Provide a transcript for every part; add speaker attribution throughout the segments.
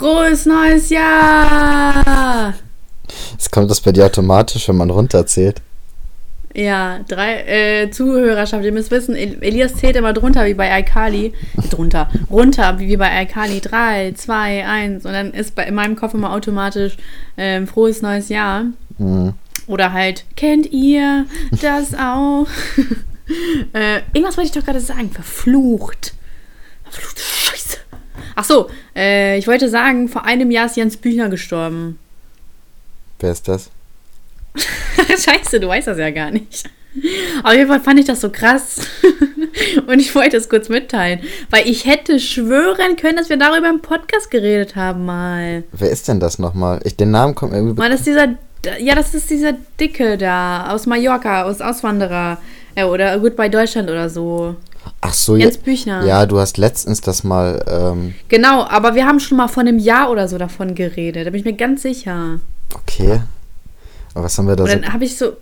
Speaker 1: Frohes neues Jahr!
Speaker 2: Es kommt das bei dir automatisch, wenn man runterzählt.
Speaker 1: Ja, drei äh, Zuhörerschaft, ihr müsst wissen, El- Elias zählt immer drunter wie bei Alkali. Drunter, runter wie bei Alkali. Drei, zwei, eins. Und dann ist bei, in meinem Kopf immer automatisch ähm, frohes neues Jahr.
Speaker 2: Mhm.
Speaker 1: Oder halt, kennt ihr das auch? äh, irgendwas wollte ich doch gerade sagen. Verflucht. Verfluchte Scheiße. Ach so, äh, ich wollte sagen, vor einem Jahr ist Jens Büchner gestorben.
Speaker 2: Wer ist das?
Speaker 1: Scheiße, du weißt das ja gar nicht. Auf jeden Fall fand ich das so krass. Und ich wollte es kurz mitteilen. Weil ich hätte schwören können, dass wir darüber im Podcast geredet haben mal.
Speaker 2: Wer ist denn das nochmal? Ich, den Namen kommt mir irgendwie.
Speaker 1: Mal, das ist dieser. Ja, das ist dieser Dicke da. Aus Mallorca, aus Auswanderer. Äh, oder Goodbye Deutschland oder so.
Speaker 2: Ach so,
Speaker 1: Jens
Speaker 2: ja.
Speaker 1: Büchner.
Speaker 2: Ja, du hast letztens das mal. Ähm,
Speaker 1: Genau, aber wir haben schon mal vor einem Jahr oder so davon geredet. Da bin ich mir ganz sicher.
Speaker 2: okay. Aber was haben wir da
Speaker 1: Und
Speaker 2: so.
Speaker 1: dann habe ich so,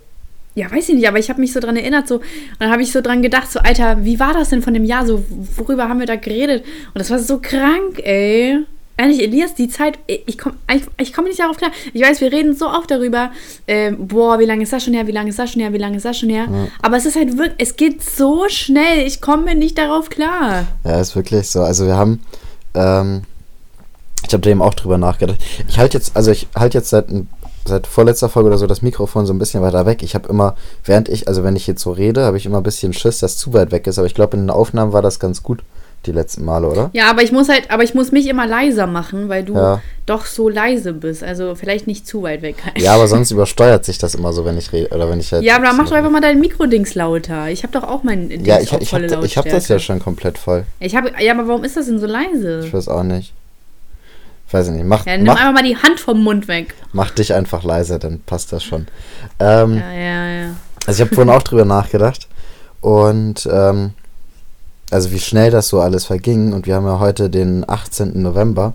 Speaker 1: ja, weiß ich nicht, aber ich habe mich so dran erinnert, so, und dann habe ich so dran gedacht, so, Alter, wie war das denn von dem Jahr, so, worüber haben wir da geredet? Und das war so krank, ey. Ehrlich, Elias, die Zeit, ich komme ich, ich komm nicht darauf klar. Ich weiß, wir reden so oft darüber, ähm, boah, wie lange ist das schon her, wie lange ist das schon her, wie lange ist das schon her. Aber es ist halt wirklich, es geht so schnell, ich komme nicht darauf klar.
Speaker 2: Ja, ist wirklich so. Also wir haben, ähm, ich habe da eben auch drüber nachgedacht. Ich halte jetzt, also ich halte jetzt seit, seit vorletzter Folge oder so das Mikrofon so ein bisschen weiter weg. Ich habe immer, während ich, also wenn ich jetzt so rede, habe ich immer ein bisschen Schiss, dass zu weit weg ist. Aber ich glaube, in den Aufnahmen war das ganz gut die letzten Male, oder?
Speaker 1: Ja, aber ich muss halt, aber ich muss mich immer leiser machen, weil du
Speaker 2: Ja.
Speaker 1: doch so leise bist. Also vielleicht nicht zu weit weg.
Speaker 2: Ja, aber sonst übersteuert sich das immer so, wenn ich rede oder wenn ich halt.
Speaker 1: Ja, aber dann mach doch einfach mal dein Mikrodings lauter. Ich habe doch auch mein Dings
Speaker 2: Ja, ich,
Speaker 1: auf
Speaker 2: ich
Speaker 1: volle
Speaker 2: habe ich hab das ja schon komplett voll.
Speaker 1: Ich habe, ja, aber warum ist das denn so leise?
Speaker 2: Ich weiß auch nicht. Weiß ich nicht. Mach,
Speaker 1: Ja, nimm
Speaker 2: mach,
Speaker 1: einfach mal die Hand vom Mund weg.
Speaker 2: mach dich einfach leiser, dann passt das schon. Ähm,
Speaker 1: Ja, ja, ja.
Speaker 2: Also ich habe vorhin auch drüber nachgedacht und ähm, also wie schnell das so alles verging und wir haben ja heute den 18. November.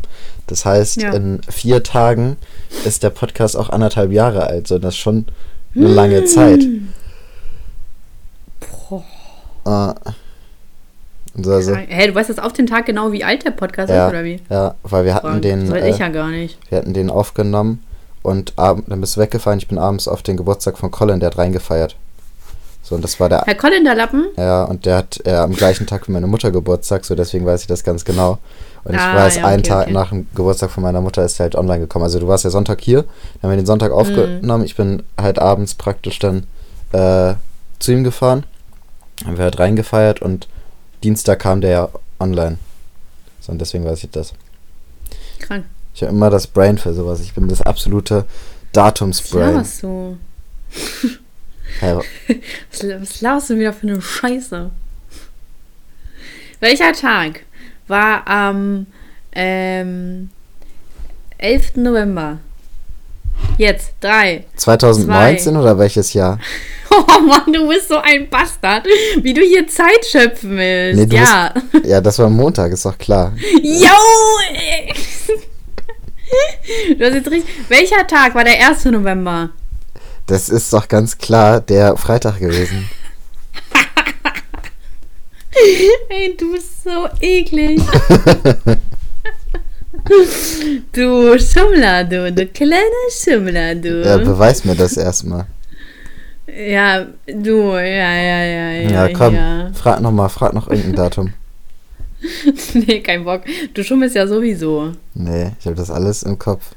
Speaker 2: Das heißt,
Speaker 1: Ja.
Speaker 2: in vier Tagen ist der Podcast auch anderthalb Jahre alt. So, das ist schon eine lange Zeit. Äh, und so, also,
Speaker 1: Hä, du weißt jetzt auf den Tag genau, wie alt der Podcast
Speaker 2: ja,
Speaker 1: ist, oder wie?
Speaker 2: ja, weil wir hatten
Speaker 1: Boah,
Speaker 2: den,
Speaker 1: das weiß
Speaker 2: äh,
Speaker 1: ich ja gar nicht.
Speaker 2: wir hatten den aufgenommen und ab, dann bist du weggefallen. Ich bin abends auf den Geburtstag von Colin, der hat reingefeiert. So, und das war der
Speaker 1: Herr Colin, der Lappen?
Speaker 2: Ja, und der hat äh, am gleichen Tag wie meine Mutter Geburtstag, so deswegen weiß ich das ganz genau. Und ich
Speaker 1: Ah,
Speaker 2: weiß,
Speaker 1: ja,
Speaker 2: einen
Speaker 1: okay,
Speaker 2: Tag
Speaker 1: okay.
Speaker 2: nach dem Geburtstag von meiner Mutter ist er halt online gekommen. Also du warst ja Sonntag hier, dann haben wir den Sonntag
Speaker 1: Mhm.
Speaker 2: aufgenommen. Ich bin halt abends praktisch dann äh, zu ihm gefahren, haben wir halt reingefeiert und Dienstag kam der ja online. So, und deswegen weiß ich das.
Speaker 1: Krank.
Speaker 2: Ich habe immer das Brain für sowas. Ich bin das absolute Datumsbrain.
Speaker 1: laberst du?
Speaker 2: Ja,
Speaker 1: Was, was laberst du wieder für eine Scheiße? Welcher Tag war am ähm, 11. November? Jetzt, drei.
Speaker 2: 2019 oder welches Jahr?
Speaker 1: Oh Mann, du bist so ein Bastard, wie du hier Zeit schöpfen willst.
Speaker 2: Nee,
Speaker 1: ja.
Speaker 2: Ja, das war Montag, ist doch klar.
Speaker 1: Yo! ey. Du hast jetzt richtig. Welcher Tag war der 1. November?
Speaker 2: Das ist doch ganz klar der Freitag gewesen.
Speaker 1: Ey, du bist so eklig. du Schummler, du, du kleiner Schummler, du.
Speaker 2: Ja, beweis mir das erstmal.
Speaker 1: Ja, du, ja, ja, ja, ja.
Speaker 2: Ja, komm,
Speaker 1: Ja.
Speaker 2: frag noch mal, frag noch irgendein Datum.
Speaker 1: Nee, kein Bock. Du schummelst ja sowieso.
Speaker 2: Nee, ich habe das alles im Kopf.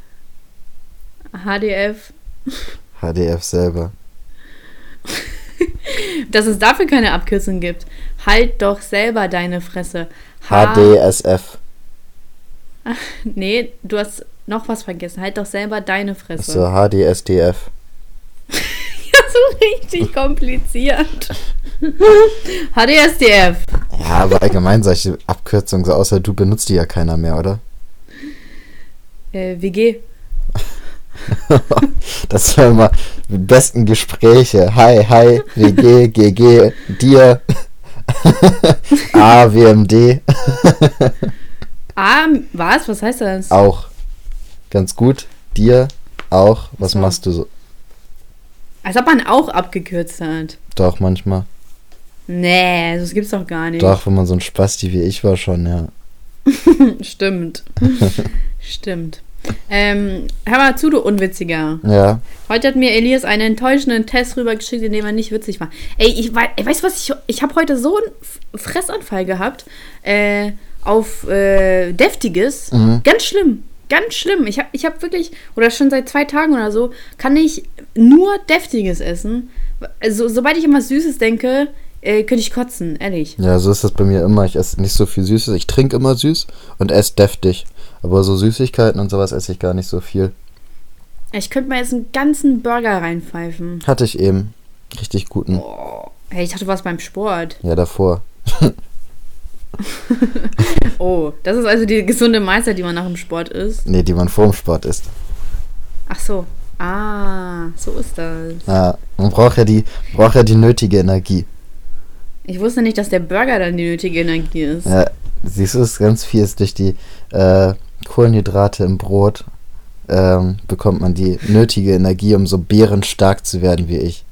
Speaker 1: HDF.
Speaker 2: HDF selber.
Speaker 1: Dass es dafür keine Abkürzung gibt. Halt doch selber deine Fresse. H
Speaker 2: HDSF.
Speaker 1: Nee, du hast noch was vergessen. Halt doch selber deine Fresse.
Speaker 2: So, HDSDF.
Speaker 1: Ja, so richtig kompliziert. HDSDF.
Speaker 2: Ja, aber allgemein solche Abkürzungen, so außer du benutzt die ja keiner mehr, oder?
Speaker 1: Äh, WG.
Speaker 2: Das war immer die besten Gespräche. Hi, hi, WG, GG, dir. A, WMD.
Speaker 1: Ah, was? Was heißt das?
Speaker 2: Auch. Ganz gut. Dir auch. Was
Speaker 1: So.
Speaker 2: machst du so?
Speaker 1: Als ob man auch abgekürzt hat.
Speaker 2: Doch, manchmal.
Speaker 1: Nee, das gibt's doch gar nicht.
Speaker 2: Doch, wenn man so ein Spasti wie ich war schon, ja.
Speaker 1: Stimmt. Stimmt. Ähm, hör mal zu, du Unwitziger.
Speaker 2: Ja.
Speaker 1: Heute hat mir Elias einen enttäuschenden Test rübergeschickt, in dem er nicht witzig war. Ey, ich weiß, weißt du was? Ich, ich habe heute so einen Fressanfall gehabt äh, auf äh, Deftiges.
Speaker 2: Mhm.
Speaker 1: Ganz schlimm. Ganz schlimm. Ich habe ich hab wirklich, oder schon seit zwei Tagen oder so, kann ich nur Deftiges essen. Also, sobald ich an was Süßes denke, äh, könnte ich kotzen, ehrlich.
Speaker 2: Ja, so ist das bei mir immer. Ich esse nicht so viel Süßes. Ich trinke immer süß und esse deftig. Aber so Süßigkeiten und sowas esse ich gar nicht so viel.
Speaker 1: Ich könnte mir jetzt einen ganzen Burger reinpfeifen.
Speaker 2: Hatte ich eben. Richtig guten.
Speaker 1: Oh. Hey, ich dachte, du warst beim Sport.
Speaker 2: Ja, davor.
Speaker 1: Oh, das ist also die gesunde Mahlzeit, die man nach dem Sport isst.
Speaker 2: Nee, die man vorm Sport isst.
Speaker 1: Ach so. Ah, so ist das.
Speaker 2: Ja, man braucht ja die, braucht ja die nötige Energie.
Speaker 1: Ich wusste nicht, dass der Burger dann die nötige Energie ist.
Speaker 2: Ja, siehst du, es ist ganz viel ist durch die äh, Kohlenhydrate im Brot ähm, bekommt man die nötige Energie, um so bärenstark zu werden wie ich.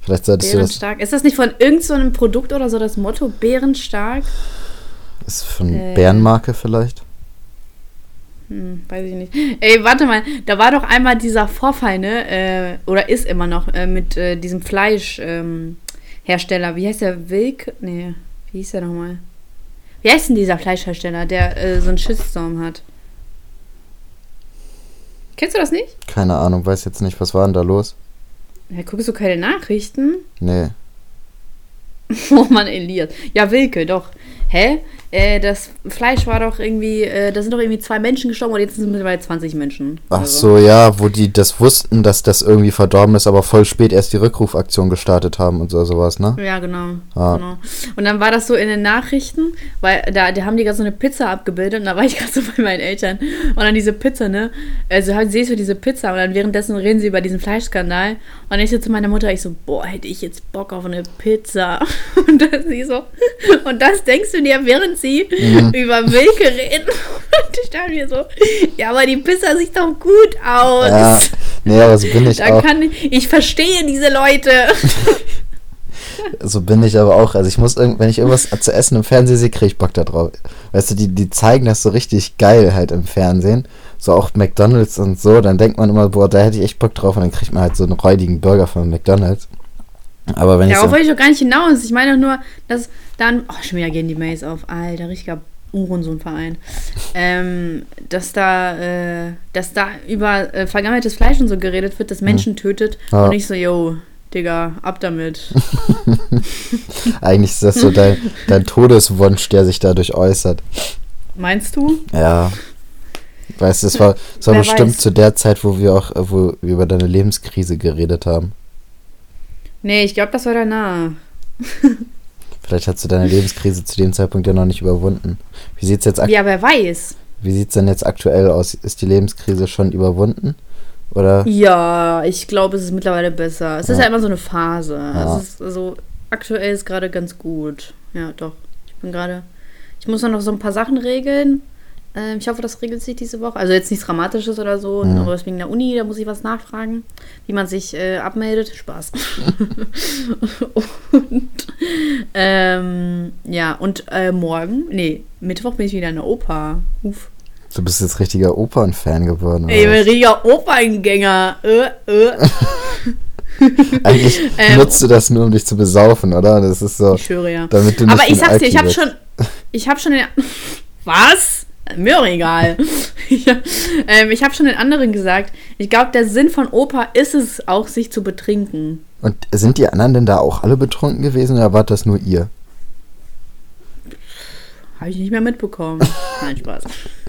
Speaker 2: Vielleicht solltest du das.
Speaker 1: Bärenstark. Ist das nicht von irgendeinem so einem Produkt oder so das Motto? Bärenstark?
Speaker 2: Ist von
Speaker 1: Äh.
Speaker 2: Bärenmarke vielleicht?
Speaker 1: Hm, weiß ich nicht. Ey, warte mal, da war doch einmal dieser Vorfall, ne? Äh, oder ist immer noch äh, mit äh, diesem Fleischhersteller. Ähm, wie heißt der? Wilk? Nee, wie hieß der nochmal? Wie heißt denn dieser Fleischhersteller, der äh, so einen Shitstorm hat? Kennst du das nicht?
Speaker 2: Keine Ahnung, weiß jetzt nicht, was war denn da los?
Speaker 1: Ja, guckst du keine Nachrichten?
Speaker 2: Nee.
Speaker 1: Oh Mann, Elias. Ja, Wilke, doch. Hä? Äh, das Fleisch war doch irgendwie, äh, da sind doch irgendwie zwei Menschen gestorben und jetzt sind es mittlerweile 20 Menschen.
Speaker 2: Ach
Speaker 1: Also.
Speaker 2: so, ja, wo die das wussten, dass das irgendwie verdorben ist, aber voll spät erst die Rückrufaktion gestartet haben und so sowas, ne?
Speaker 1: Ja, genau,
Speaker 2: Ah.
Speaker 1: genau. Und dann war das so in den Nachrichten, weil da, da haben die gerade so eine Pizza abgebildet und da war ich gerade so bei meinen Eltern. Und dann diese Pizza, ne? Also halt, siehst du diese Pizza und dann währenddessen reden sie über diesen Fleischskandal. Und ich so zu meiner Mutter, ich so, boah, hätte ich jetzt Bock auf eine Pizza. Und dann sie so, und das denkst du dir, während sie über Wilke reden. Und ich dachte mir so, ja, aber die Pizza sieht doch gut aus.
Speaker 2: Ja, nee, aber so bin ich
Speaker 1: Da
Speaker 2: auch.
Speaker 1: kann ich, ich verstehe diese Leute.
Speaker 2: So bin ich aber auch. Also ich muss, wenn ich irgendwas zu essen im Fernsehen sehe, kriege ich Bock da drauf. Weißt du, die, die zeigen das so richtig geil halt im Fernsehen. So auch McDonalds und so. Dann denkt man immer, boah, da hätte ich echt Bock drauf. Und dann kriegt man halt so einen räudigen Burger von McDonalds. Aber wenn ich
Speaker 1: Darauf wollte ich doch gar nicht hinaus. Ich meine doch nur, dass dann. Oh, schon wieder gehen die Mails auf. Alter, richtiger Uhrensohnverein. ähm, dass da, äh, dass da über äh, vergammeltes Fleisch und so geredet wird, das Menschen tötet.
Speaker 2: Ja.
Speaker 1: Und nicht so, yo, Digga, ab damit.
Speaker 2: eigentlich ist das so dein, dein Todeswunsch, der sich dadurch äußert.
Speaker 1: Meinst du?
Speaker 2: Ja. Weißt du, es war, es war
Speaker 1: Wer
Speaker 2: bestimmt
Speaker 1: weiß.
Speaker 2: zu der Zeit, wo wir auch, wo wir über deine Lebenskrise geredet haben.
Speaker 1: Nee, ich glaube, das war danach.
Speaker 2: Vielleicht hast du deine Lebenskrise zu dem Zeitpunkt ja noch nicht überwunden. Wie sieht's jetzt,
Speaker 1: Ja, wer weiß.
Speaker 2: wie sieht's denn jetzt aktuell aus? Ist die Lebenskrise schon überwunden? Oder?
Speaker 1: Ja, ich glaube, es ist mittlerweile besser. Es ist
Speaker 2: Ja.
Speaker 1: ja immer so eine Phase.
Speaker 2: Ja.
Speaker 1: Es ist also aktuell ist gerade ganz gut. Ja, doch. Ich bin gerade. Ich muss noch so ein paar Sachen regeln. Ähm, ich hoffe, das regelt sich diese Woche. Also jetzt nichts Dramatisches oder so,
Speaker 2: Mhm.
Speaker 1: aber wegen der Uni, da muss ich was nachfragen, wie man sich äh, abmeldet. Spaß. und ähm, ja, und äh, morgen, nee, Mittwoch bin ich wieder in der Oper. Uff.
Speaker 2: Du bist jetzt richtiger Opernfan geworden. Oder
Speaker 1: Ey, ich bin richtiger Operngänger. Äh, äh.
Speaker 2: Eigentlich
Speaker 1: Ähm,
Speaker 2: nutzt du das nur, um dich zu besaufen, oder? Das ist so,
Speaker 1: Ich schwöre ja.
Speaker 2: damit du nicht
Speaker 1: Aber ich sag's dir, ich habe
Speaker 2: wirst.
Speaker 1: schon. Ich habe schon den. Was? Mir doch egal. ja, ähm, ich habe schon den anderen gesagt. Ich glaube, der Sinn von Oper ist es auch, sich zu betrinken.
Speaker 2: Und sind die anderen denn da auch alle betrunken gewesen oder war das nur ihr?
Speaker 1: Habe ich nicht mehr mitbekommen. Nein, Spaß.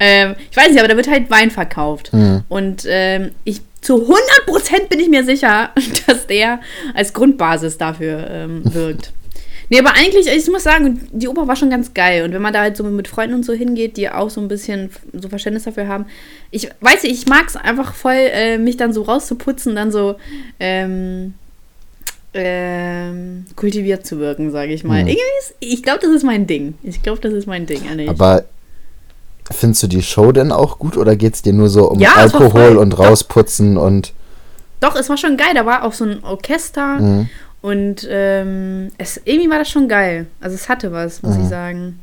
Speaker 1: ähm, ich weiß nicht, aber da wird halt Wein verkauft.
Speaker 2: Mhm.
Speaker 1: Und ähm, ich zu 100% bin ich mir sicher, dass der als Grundbasis dafür ähm, wirkt. Nee, aber eigentlich, ich muss sagen, die Oper war schon ganz geil. Und wenn man da halt so mit Freunden und so hingeht, die auch so ein bisschen so Verständnis dafür haben. Ich weiß nicht, ich mag es einfach voll, äh, mich dann so rauszuputzen, dann so ähm, ähm, kultiviert zu wirken, sage ich mal. Irgendwie ist, ich glaube, das ist mein Ding. Ich glaube, das ist mein Ding, ehrlich.
Speaker 2: Aber findest du die Show denn auch gut oder geht's dir nur so um
Speaker 1: Ja, es
Speaker 2: Alkohol
Speaker 1: voll-
Speaker 2: und rausputzen und
Speaker 1: Doch, es war schon geil. Da war auch so ein Orchester.
Speaker 2: Mhm.
Speaker 1: Und ähm, es, irgendwie war das schon geil. Also es hatte was, muss
Speaker 2: Mhm.
Speaker 1: ich sagen.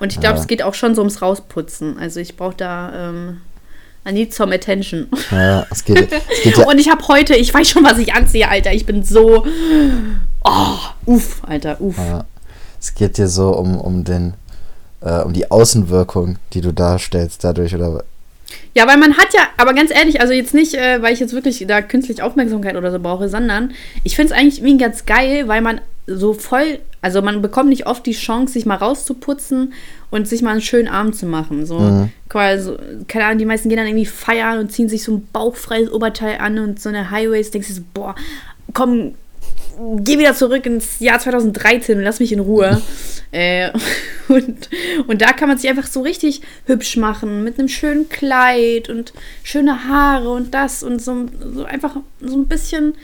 Speaker 1: Und ich glaube,
Speaker 2: Ja.
Speaker 1: es geht auch schon so ums Rausputzen. Also ich brauche da, ähm, I need some attention.
Speaker 2: Ja, es geht, es geht ja.
Speaker 1: Und ich habe heute, ich weiß schon, was ich anziehe, Alter. Ich bin so, oh, uff, Alter, uff.
Speaker 2: Ja, es geht dir so um, um den, äh, um die Außenwirkung, die du darstellst dadurch, oder?
Speaker 1: Ja, weil man hat ja, aber ganz ehrlich, also jetzt nicht, äh, weil ich jetzt wirklich da künstlich Aufmerksamkeit oder so brauche, sondern ich finde es eigentlich irgendwie ganz geil, weil man so voll, also man bekommt nicht oft die Chance, sich mal rauszuputzen und sich mal einen schönen Abend zu machen. So,
Speaker 2: Mhm.
Speaker 1: quasi, keine Ahnung, die meisten gehen dann irgendwie feiern und ziehen sich so ein bauchfreies Oberteil an und so eine Highways, denkst du so, boah, komm, geh wieder zurück ins Jahr 2013 und lass mich in Ruhe. äh, und, und da kann man sich einfach so richtig hübsch machen mit einem schönen Kleid und schöne Haare und das und so, so einfach so ein bisschen.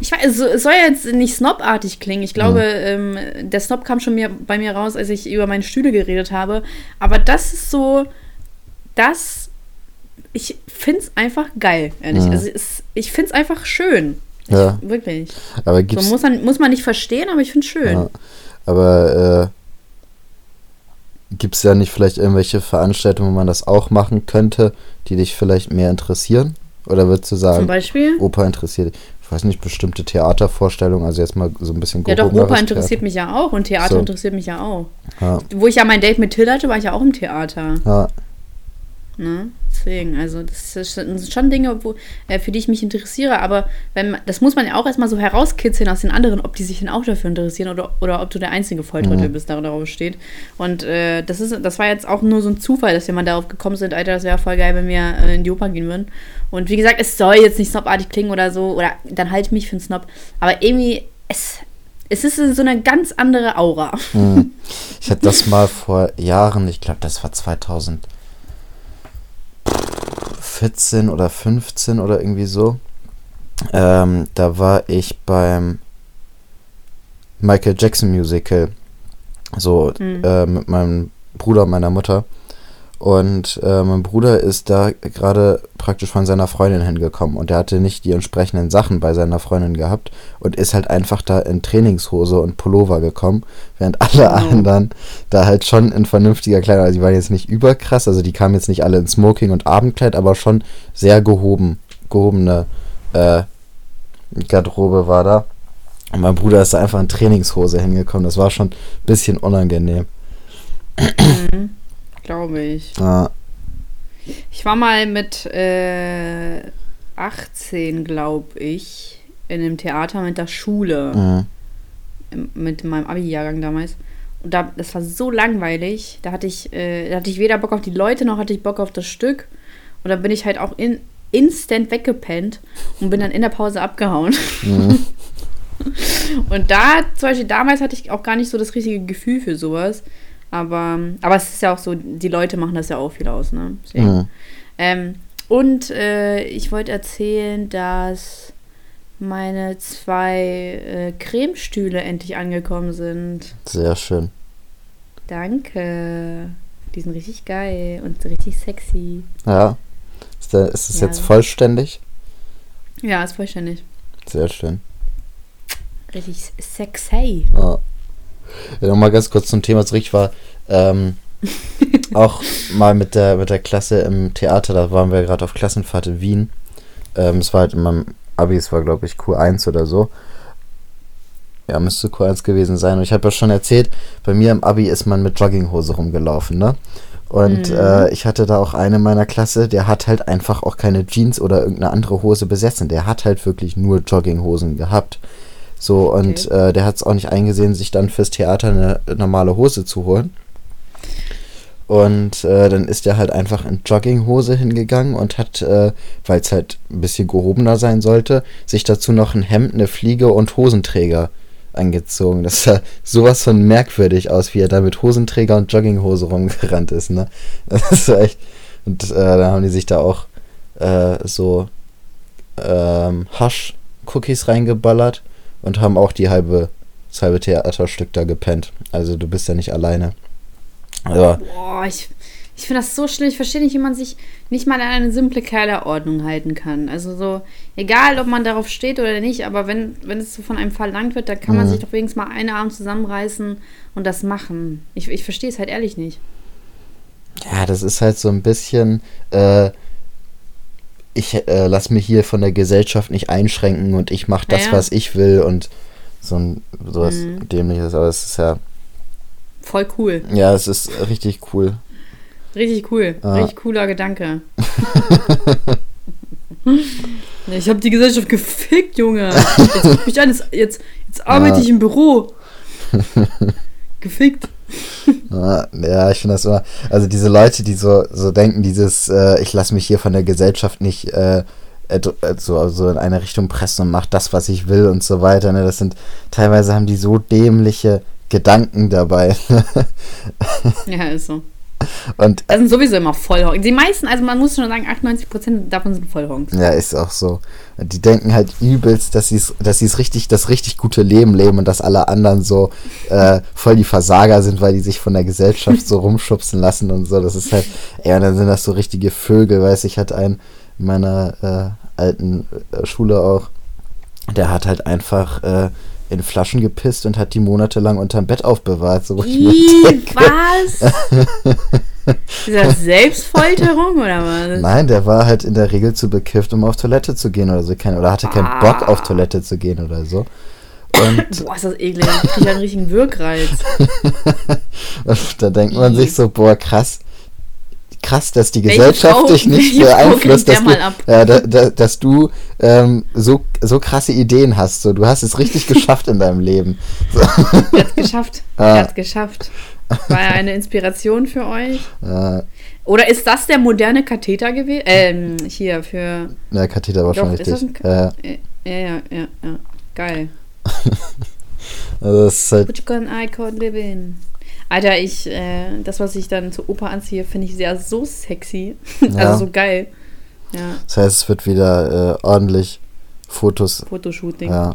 Speaker 1: Ich weiß, so- es soll ja jetzt nicht snobartig klingen. Ich glaube, ähm, der Snob kam schon mir, bei mir raus, als ich über meine Stühle geredet habe. Aber das ist so, das, ich finde es einfach geil, ehrlich.
Speaker 2: Mhm.
Speaker 1: Also es, ich finde es einfach schön.
Speaker 2: Ja.
Speaker 1: Ich, wirklich.
Speaker 2: Aber
Speaker 1: So
Speaker 2: gibt's,
Speaker 1: muss man, muss man nicht verstehen, aber ich finde es schön.
Speaker 2: Ja. aber äh, gibt's ja nicht vielleicht irgendwelche Veranstaltungen, wo man das auch machen könnte, die dich vielleicht mehr interessieren? Oder würdest du
Speaker 1: Zum
Speaker 2: sagen,
Speaker 1: Beispiel.
Speaker 2: Oper interessiert dich? Ich weiß nicht, bestimmte Theatervorstellungen, also jetzt mal so ein bisschen
Speaker 1: Ja, doch, Oper interessiert mich ja auch und Theater
Speaker 2: So.
Speaker 1: interessiert mich ja auch.
Speaker 2: Theater.
Speaker 1: Wo ich ja mein Date mit Till hatte, war ich ja auch im Theater.
Speaker 2: Ja, ja,
Speaker 1: Ne? Deswegen, also das sind schon Dinge, wo, äh, für die ich mich interessiere, aber wenn man, das muss man ja auch erstmal so herauskitzeln aus den anderen, ob die sich denn auch dafür interessieren oder, oder ob du der einzige Volltrottel
Speaker 2: Mhm.
Speaker 1: bist, der darauf steht. Und äh, das, ist, das war jetzt auch nur so ein Zufall, dass wir mal darauf gekommen sind, Alter, das wäre voll geil, wenn wir äh, in die Oper gehen würden. Und wie gesagt, es soll jetzt nicht snobartig klingen oder so, oder dann halte ich mich für einen Snob, aber irgendwie, es, es ist so eine ganz andere Aura.
Speaker 2: Mhm. Ich hatte das mal vor Jahren, ich glaube, das war 2014 oder 15 oder irgendwie so. Ähm, da war ich beim Michael Jackson Musical. So
Speaker 1: Mhm.
Speaker 2: äh, mit meinem Bruder und meiner Mutter. Und äh, mein Bruder ist da gerade praktisch von seiner Freundin hingekommen und er hatte nicht die entsprechenden Sachen bei seiner Freundin gehabt und ist halt einfach da in Trainingshose und Pullover gekommen, während alle
Speaker 1: Oh.
Speaker 2: anderen da halt schon in vernünftiger Kleidung, also die waren jetzt nicht überkrass, also die kamen jetzt nicht alle in Smoking und Abendkleid, aber schon sehr gehoben, gehobene äh, Garderobe war da. Und mein Bruder ist da einfach in Trainingshose hingekommen, das war schon ein bisschen unangenehm.
Speaker 1: Mhm. Glaube ich.
Speaker 2: Ja,
Speaker 1: Ich war mal mit äh, 18, glaube ich, in einem Theater mit der Schule,
Speaker 2: mhm.
Speaker 1: im, mit meinem Abi-Jahrgang damals. Und da, das war so langweilig. Da hatte ich, äh, da hatte ich weder Bock auf die Leute noch hatte ich Bock auf das Stück. Und da bin ich halt auch in, instant weggepennt und bin dann in der Pause abgehauen.
Speaker 2: Mhm.
Speaker 1: Und da, zum Beispiel damals hatte ich auch gar nicht so das richtige Gefühl für sowas. Aber, aber es ist ja auch so, die Leute machen das ja auch viel aus, ne?
Speaker 2: Mhm.
Speaker 1: Ähm, und äh, ich wollte erzählen, dass meine zwei äh, Cremestühle endlich angekommen sind.
Speaker 2: Sehr schön.
Speaker 1: Danke. Die sind richtig geil und richtig sexy.
Speaker 2: Ja. Ist, der, ist es
Speaker 1: Ja.
Speaker 2: jetzt vollständig?
Speaker 1: Ja, ist vollständig.
Speaker 2: Sehr schön.
Speaker 1: Richtig sexy.
Speaker 2: Ja. Ja, Nochmal ganz kurz zum Thema zurück. Ich war ähm, auch mal mit der, mit der Klasse im Theater, da waren wir gerade auf Klassenfahrt in Wien. Ähm, es war halt in meinem Abi, es war glaube ich Q1 oder so. Ja, müsste Q1 gewesen sein. Und ich habe ja schon erzählt, bei mir im Abi ist man mit Jogginghose rumgelaufen, ne? Und
Speaker 1: Mhm.
Speaker 2: äh, ich hatte da auch einen in meiner Klasse, der hat halt einfach auch keine Jeans oder irgendeine andere Hose besessen. Der hat halt wirklich nur Jogginghosen gehabt. So, und äh, der hat es auch nicht eingesehen, sich dann fürs Theater eine normale Hose zu holen. Und äh, dann ist er halt einfach in Jogginghose hingegangen und hat, äh, weil es halt ein bisschen gehobener sein sollte, sich dazu noch ein Hemd, eine Fliege und Hosenträger angezogen. Das sah sowas von merkwürdig aus, wie er da mit Hosenträger und Jogginghose rumgerannt ist, ne? Das war echt. Und äh, dann haben die sich da auch äh, so ähm, Hasch-Cookies reingeballert und haben auch die halbe, das halbe Theaterstück da gepennt. Also du bist ja nicht alleine. Aber
Speaker 1: Boah, ich, Ich finde das so schlimm. Ich verstehe nicht, wie man sich nicht mal an eine simple Kleiderordnung halten kann. Also so, egal ob man darauf steht oder nicht, aber wenn, wenn es so von einem verlangt wird, dann kann man
Speaker 2: Mhm.
Speaker 1: sich doch wenigstens mal einen Arm zusammenreißen und das machen. Ich, ich verstehe es halt ehrlich nicht.
Speaker 2: Ja, das ist halt so ein bisschen, äh, ich äh, lass mich hier von der Gesellschaft nicht einschränken und ich mache das,
Speaker 1: Ja, ja.
Speaker 2: was ich will und so ein sowas
Speaker 1: Mhm.
Speaker 2: dämliches, aber es ist ja,
Speaker 1: Voll cool.
Speaker 2: ja, es ist richtig cool.
Speaker 1: Richtig cool.
Speaker 2: Ah.
Speaker 1: Richtig cooler Gedanke. ich habe die Gesellschaft gefickt, Junge. Jetzt mich an, jetzt, jetzt, jetzt arbeite
Speaker 2: Ja.
Speaker 1: ich im Büro. Gefickt.
Speaker 2: Ja, ja, ich finde das immer, also diese Leute, die so, so denken, dieses, äh, ich lasse mich hier von der Gesellschaft nicht äh, äh, so, so in eine Richtung pressen und mach das, was ich will und so weiter, ne, das sind, teilweise haben die so dämliche Gedanken dabei.
Speaker 1: Ja, ist so.
Speaker 2: Und
Speaker 1: Das sind sowieso immer Vollhonks. Die meisten, also man muss schon sagen, 98% davon sind Vollhonks.
Speaker 2: Ja, ist auch so. Die denken halt übelst, dass sie dass sie's richtig, das richtig gute Leben leben und dass alle anderen so äh, voll die Versager sind, weil die sich von der Gesellschaft so rumschubsen lassen und so. Das ist halt, ja, dann sind das so richtige Vögel, weiß ich, hatte einen in meiner äh, alten äh, Schule auch, der hat halt einfach äh, in Flaschen gepisst und hat die monatelang unterm Bett aufbewahrt. So, ich denke,
Speaker 1: was? Ist das Selbstfolterung oder was?
Speaker 2: Nein, der war halt in der Regel zu bekifft, um auf Toilette zu gehen oder so. Oder hatte keinen
Speaker 1: Ah.
Speaker 2: Bock auf Toilette zu gehen oder so. Und,
Speaker 1: Boah, ist das eklig. Ich einen richtigen Wirkreiz.
Speaker 2: und da denkt man sich so, boah, krass. Krass, dass die
Speaker 1: Welche
Speaker 2: Gesellschaft
Speaker 1: Frau-
Speaker 2: dich nicht beeinflusst, dass du, ja, da, da, dass du ähm, so, so krasse Ideen hast. So, du hast es richtig geschafft in deinem Leben. So,
Speaker 1: Er hat's geschafft.
Speaker 2: Ah.
Speaker 1: Er hat's geschafft. War er eine Inspiration für euch?
Speaker 2: äh,
Speaker 1: Oder ist das der moderne Katheter gewesen? Ähm, hier für.
Speaker 2: ja, Katheter war schon
Speaker 1: Doch, das
Speaker 2: richtig. Äh,
Speaker 1: äh, Ja, ja, ja, ja. Geil.
Speaker 2: also das ist halt,
Speaker 1: Which can I could live in? Alter, ich, äh, das, was ich dann zur Oper anziehe, finde ich sehr so sexy.
Speaker 2: Ja.
Speaker 1: also so geil. Ja,
Speaker 2: das heißt, es wird wieder äh, ordentlich Fotos
Speaker 1: Fotoshooting.
Speaker 2: ja,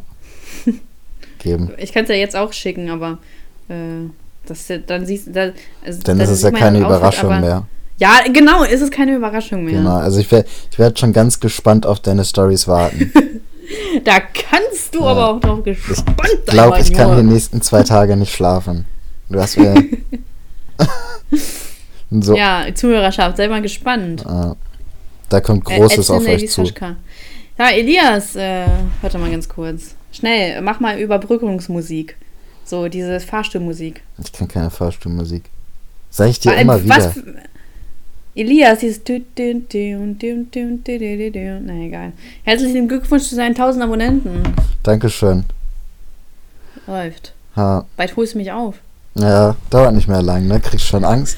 Speaker 2: geben.
Speaker 1: Ich kann es ja jetzt auch schicken, aber äh, das, dann siehst da, also,
Speaker 2: Dann ist es ja keine
Speaker 1: Outfit,
Speaker 2: Überraschung mehr.
Speaker 1: Ja, genau, ist es keine Überraschung mehr.
Speaker 2: Genau, also ich werde ich werd schon ganz gespannt auf deine Stories warten.
Speaker 1: Da kannst du
Speaker 2: Ja.
Speaker 1: aber auch noch gespannt sein.
Speaker 2: Ich glaube, ich kann die nächsten zwei Tage nicht schlafen. Du hast mir. so.
Speaker 1: Ja, Zuhörerschaft, sei mal gespannt.
Speaker 2: Ah, da kommt Großes
Speaker 1: äh,
Speaker 2: auf euch zu.
Speaker 1: Ja, Elias, äh, warte mal ganz kurz. Schnell, mach mal Überbrückungsmusik. So, diese Fahrstuhlmusik.
Speaker 2: Ich kann keine Fahrstuhlmusik. Sag ich dir
Speaker 1: Weil,
Speaker 2: immer wieder.
Speaker 1: Elias, dieses. Na egal. Herzlichen Glückwunsch zu seinen 1000 Abonnenten.
Speaker 2: Dankeschön.
Speaker 1: Läuft.
Speaker 2: Ha.
Speaker 1: Bald holst du mich auf.
Speaker 2: Ja, dauert nicht mehr lang, ne? Kriegst schon Angst.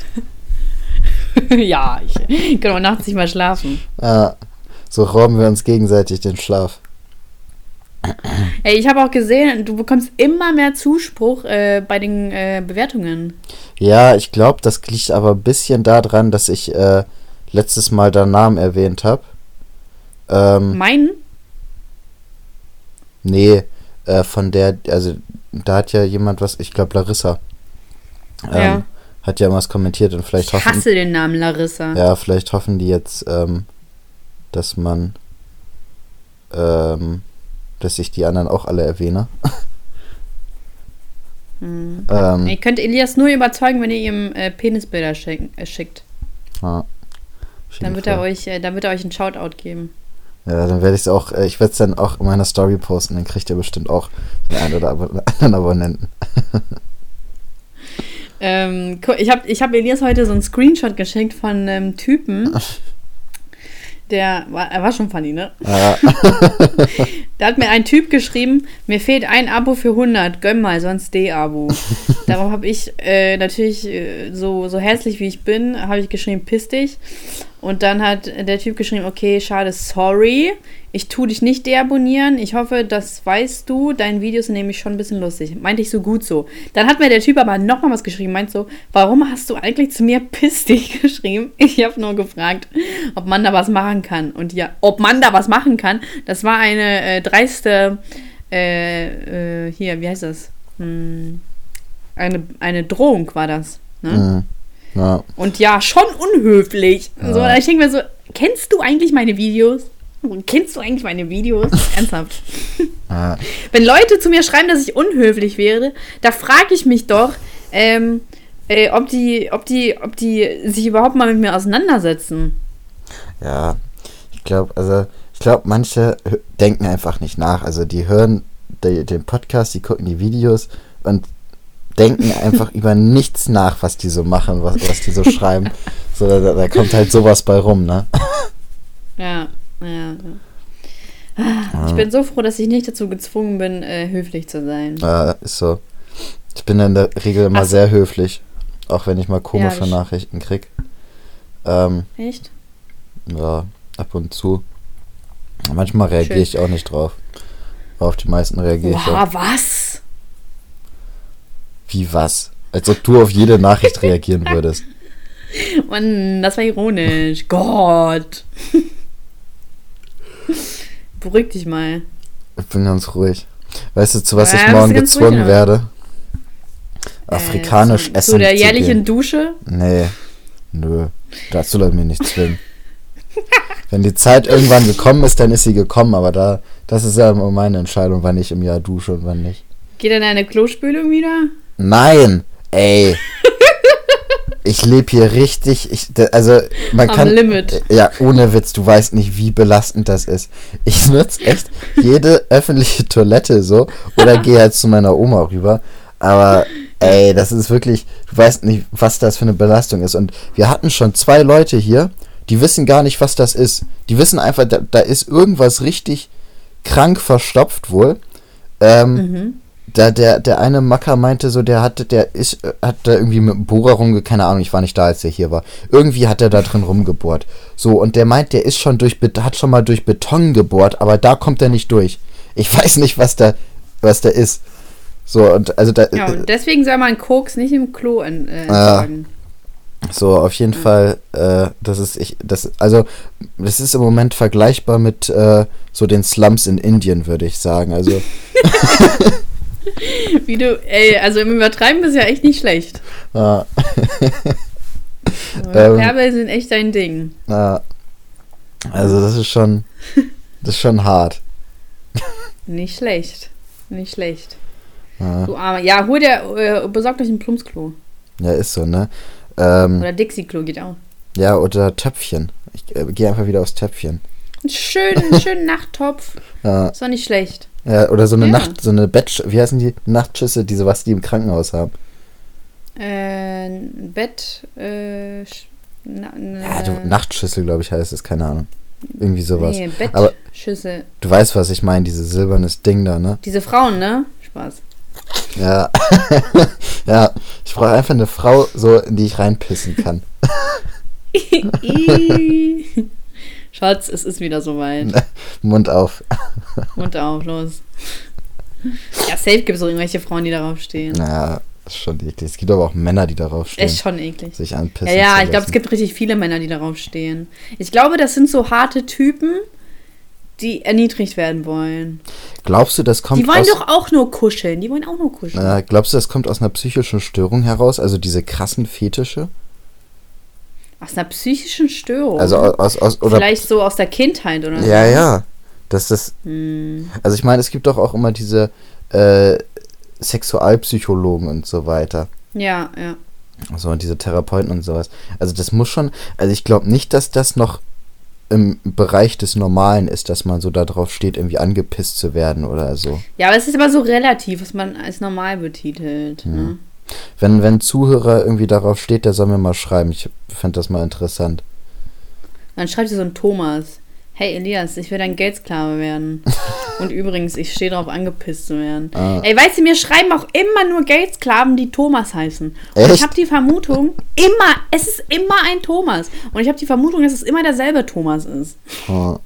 Speaker 1: ja, ich kann auch nachts nicht mal schlafen.
Speaker 2: Ja, so rauben wir uns gegenseitig den Schlaf.
Speaker 1: Ey, ich habe auch gesehen, du bekommst immer mehr Zuspruch äh, bei den äh, Bewertungen.
Speaker 2: Ja, ich glaube, das liegt aber ein bisschen daran, dass ich äh, letztes Mal deinen Namen erwähnt habe. Ähm,
Speaker 1: Meinen?
Speaker 2: nee, äh, von der, also da hat ja jemand was, ich glaube Larissa, ähm,
Speaker 1: Ja.
Speaker 2: hat ja was kommentiert und vielleicht
Speaker 1: Ich
Speaker 2: hoffen,
Speaker 1: hasse den Namen Larissa.
Speaker 2: ja, vielleicht hoffen die jetzt, ähm, dass man, ähm, dass ich die anderen auch alle erwähne.
Speaker 1: Hm.
Speaker 2: ähm,
Speaker 1: Ihr könnt Elias nur überzeugen, wenn ihr ihm äh, Penisbilder schick, äh, schickt.
Speaker 2: auf
Speaker 1: Dann wird, er euch, äh, dann wird er euch einen Shoutout geben.
Speaker 2: Ja, dann werde ich es auch, äh, ich werde es dann auch in meiner Story posten, dann kriegt ihr bestimmt auch den einen oder anderen Abonnenten.
Speaker 1: Ähm, ich habe ich hab Elias heute so einen Screenshot geschickt von einem Typen. Der war, er war schon funny, ne?
Speaker 2: Ja,
Speaker 1: Da hat mir ein Typ geschrieben, mir fehlt ein Abo für 100, gönn mal, sonst D-Abo. Darauf habe ich äh, natürlich, äh, so, so herzlich wie ich bin, habe ich geschrieben, piss dich. Und dann hat der Typ geschrieben, okay, schade, sorry, ich tu dich nicht deabonnieren. Ich hoffe, das weißt du. Deine Videos sind nämlich schon ein bisschen lustig. Meinte ich so gut so. Dann hat mir der Typ aber nochmal was geschrieben. Meint so, warum hast du eigentlich zu mir piss dich geschrieben? Ich habe nur gefragt, ob man da was machen kann. Und ja, ob man da was machen kann, das war eine äh, dreiste, äh, äh, hier, wie heißt das? Hm, eine, eine Drohung war das. Ne?
Speaker 2: mhm. Ja.
Speaker 1: Und ja, schon unhöflich.
Speaker 2: Ja.
Speaker 1: So, ich denke mir so, kennst du eigentlich meine Videos? Kennst du eigentlich meine Videos? Ernsthaft.
Speaker 2: Ja.
Speaker 1: Wenn Leute zu mir schreiben, dass ich unhöflich wäre, da frage ich mich doch, ähm, äh, ob, die, ob, die, ob die sich überhaupt mal mit mir auseinandersetzen.
Speaker 2: Ja, ich glaube, also ich glaube, manche denken einfach nicht nach. Also die hören de- den Podcast, die gucken die Videos und denken einfach über nichts nach, was die so machen, was, was die so schreiben. So, da, da kommt halt sowas bei rum, ne?
Speaker 1: Ja, ja. Ah, Ich bin so froh, dass ich nicht dazu gezwungen bin, äh, höflich zu sein.
Speaker 2: Ja, ist so. Ich bin in der Regel immer
Speaker 1: Ach
Speaker 2: sehr höflich, auch wenn ich mal komische
Speaker 1: Ja, ich-
Speaker 2: Nachrichten krieg. Ähm,
Speaker 1: Echt?
Speaker 2: ja, ab und zu. Manchmal reagiere ich auch nicht drauf. Aber auf die meisten reagiere ich.
Speaker 1: Wow, was?
Speaker 2: Wie was? Als ob du auf jede Nachricht reagieren würdest.
Speaker 1: Mann, das war ironisch. Gott. Beruhig dich mal.
Speaker 2: Ich bin ganz ruhig. Weißt du, zu was
Speaker 1: Ja,
Speaker 2: ich morgen gezwungen werde? Afrikanisch
Speaker 1: äh, zu,
Speaker 2: essen
Speaker 1: Zu der
Speaker 2: zu
Speaker 1: jährlichen
Speaker 2: gehen.
Speaker 1: Dusche?
Speaker 2: Nee, nö. Dazu soll mir nicht zwingen. Wenn die Zeit irgendwann gekommen ist, dann ist sie gekommen, aber da, das ist ja immer meine Entscheidung, wann ich im Jahr dusche und wann nicht.
Speaker 1: Geht dann eine Klospülung wieder?
Speaker 2: Nein, ey. Ich lebe hier richtig, ich, also man
Speaker 1: Am
Speaker 2: kann,
Speaker 1: Limit.
Speaker 2: ja, ohne Witz, du weißt nicht, wie belastend das ist. Ich nutze echt jede öffentliche Toilette so oder gehe halt zu meiner Oma rüber, aber ey, das ist wirklich, du weißt nicht, was das für eine Belastung ist. Und wir hatten schon zwei Leute hier, die wissen gar nicht, was das ist. Die wissen einfach, da, da ist irgendwas richtig krank verstopft wohl. Ähm,
Speaker 1: Mhm.
Speaker 2: Da der, der eine Macker meinte so, der hatte, der ist, äh, hat da irgendwie mit dem Bohrer rumge, keine Ahnung, ich war nicht da, als der hier war. Irgendwie hat er da drin rumgebohrt. So, und der meint, der ist schon durch, hat schon mal durch Beton gebohrt, aber da kommt er nicht durch. Ich weiß nicht, was da, was da ist. So, und also da,
Speaker 1: Ja, und deswegen soll man Koks nicht im Klo en, äh,
Speaker 2: Ah.
Speaker 1: entsorgen.
Speaker 2: so, auf jeden Fall, äh, das ist, ich, das, also, das ist im Moment vergleichbar mit, äh, so den Slums in Indien, würde ich sagen. Also,
Speaker 1: Wie du, ey, also im Übertreiben ist ja echt nicht schlecht.
Speaker 2: äh,
Speaker 1: Ähm. Perbe sind echt dein Ding.
Speaker 2: Ja. Also das ist schon, das ist schon hart.
Speaker 1: Nicht schlecht. Nicht schlecht.
Speaker 2: Ja,
Speaker 1: Du armer. Ja, hol dir, äh, besorgt euch ein Plumpsklo.
Speaker 2: ja ist so, ne? Ähm,
Speaker 1: Oder Dixie-Klo geht auch.
Speaker 2: ja, oder Töpfchen. Ich äh, gehe einfach wieder aufs Töpfchen.
Speaker 1: Einen schönen, einen schönen Nachttopf.
Speaker 2: Ja,
Speaker 1: Ist doch nicht schlecht.
Speaker 2: Ja, oder so eine
Speaker 1: Ja.
Speaker 2: Nacht, so eine Bett, wie heißen die? Nachtschüsse, diese, was die im Krankenhaus haben.
Speaker 1: Äh, Bett, äh, na, na,
Speaker 2: Ja, du, Nachtschüssel, glaube ich, heißt es, keine Ahnung. Irgendwie sowas.
Speaker 1: Nee,
Speaker 2: Aber-
Speaker 1: Bettschüssel.
Speaker 2: Du weißt, was ich meine, dieses silbernes Ding da, ne?
Speaker 1: Diese Frauen, ne? Spaß.
Speaker 2: Ja. ja, ich brauche einfach eine Frau, so, in die ich reinpissen kann.
Speaker 1: Schatz, es ist wieder soweit.
Speaker 2: Mund auf.
Speaker 1: Mund auf, los. Ja, safe gibt es auch irgendwelche Frauen, die darauf stehen.
Speaker 2: Naja, ist schon eklig. Es gibt aber auch Männer, die darauf stehen.
Speaker 1: Ist schon eklig.
Speaker 2: sich anpissen
Speaker 1: Ja, ja, ich glaube, es gibt richtig viele Männer, die darauf stehen. Ich glaube, das sind so harte Typen, die erniedrigt werden wollen.
Speaker 2: Glaubst du, das kommt
Speaker 1: Die wollen
Speaker 2: aus,
Speaker 1: doch auch nur kuscheln. Die wollen auch nur kuscheln.
Speaker 2: äh, glaubst du, das kommt aus einer psychischen Störung heraus, also diese krassen Fetische?
Speaker 1: Aus einer psychischen Störung.
Speaker 2: Also aus, aus oder.
Speaker 1: Vielleicht so aus der Kindheit oder
Speaker 2: Ja,
Speaker 1: so.
Speaker 2: ja. Das ist
Speaker 1: Hm.
Speaker 2: also ich meine, es gibt doch auch immer diese äh, Sexualpsychologen und so weiter.
Speaker 1: Ja, ja.
Speaker 2: So und diese Therapeuten und sowas. Also das muss schon, also ich glaube nicht, dass das noch im Bereich des Normalen ist, dass man so da drauf steht, irgendwie angepisst zu werden oder so.
Speaker 1: Ja, aber es ist immer so relativ, was man als normal betitelt. Ne?
Speaker 2: Wenn, wenn Zuhörer irgendwie darauf steht, der soll mir mal schreiben. Ich fände das mal interessant.
Speaker 1: Dann schreibt dir so ein Thomas. Hey Elias, ich will dein Geldsklave werden. Und übrigens, ich stehe darauf angepisst zu werden.
Speaker 2: Ah.
Speaker 1: Ey, weißt du, mir schreiben auch immer nur Geldsklaven, die Thomas heißen. Und
Speaker 2: Echt?
Speaker 1: ich habe die Vermutung, immer, es ist immer ein Thomas. Und ich habe die Vermutung, dass es immer derselbe Thomas ist.
Speaker 2: Oh,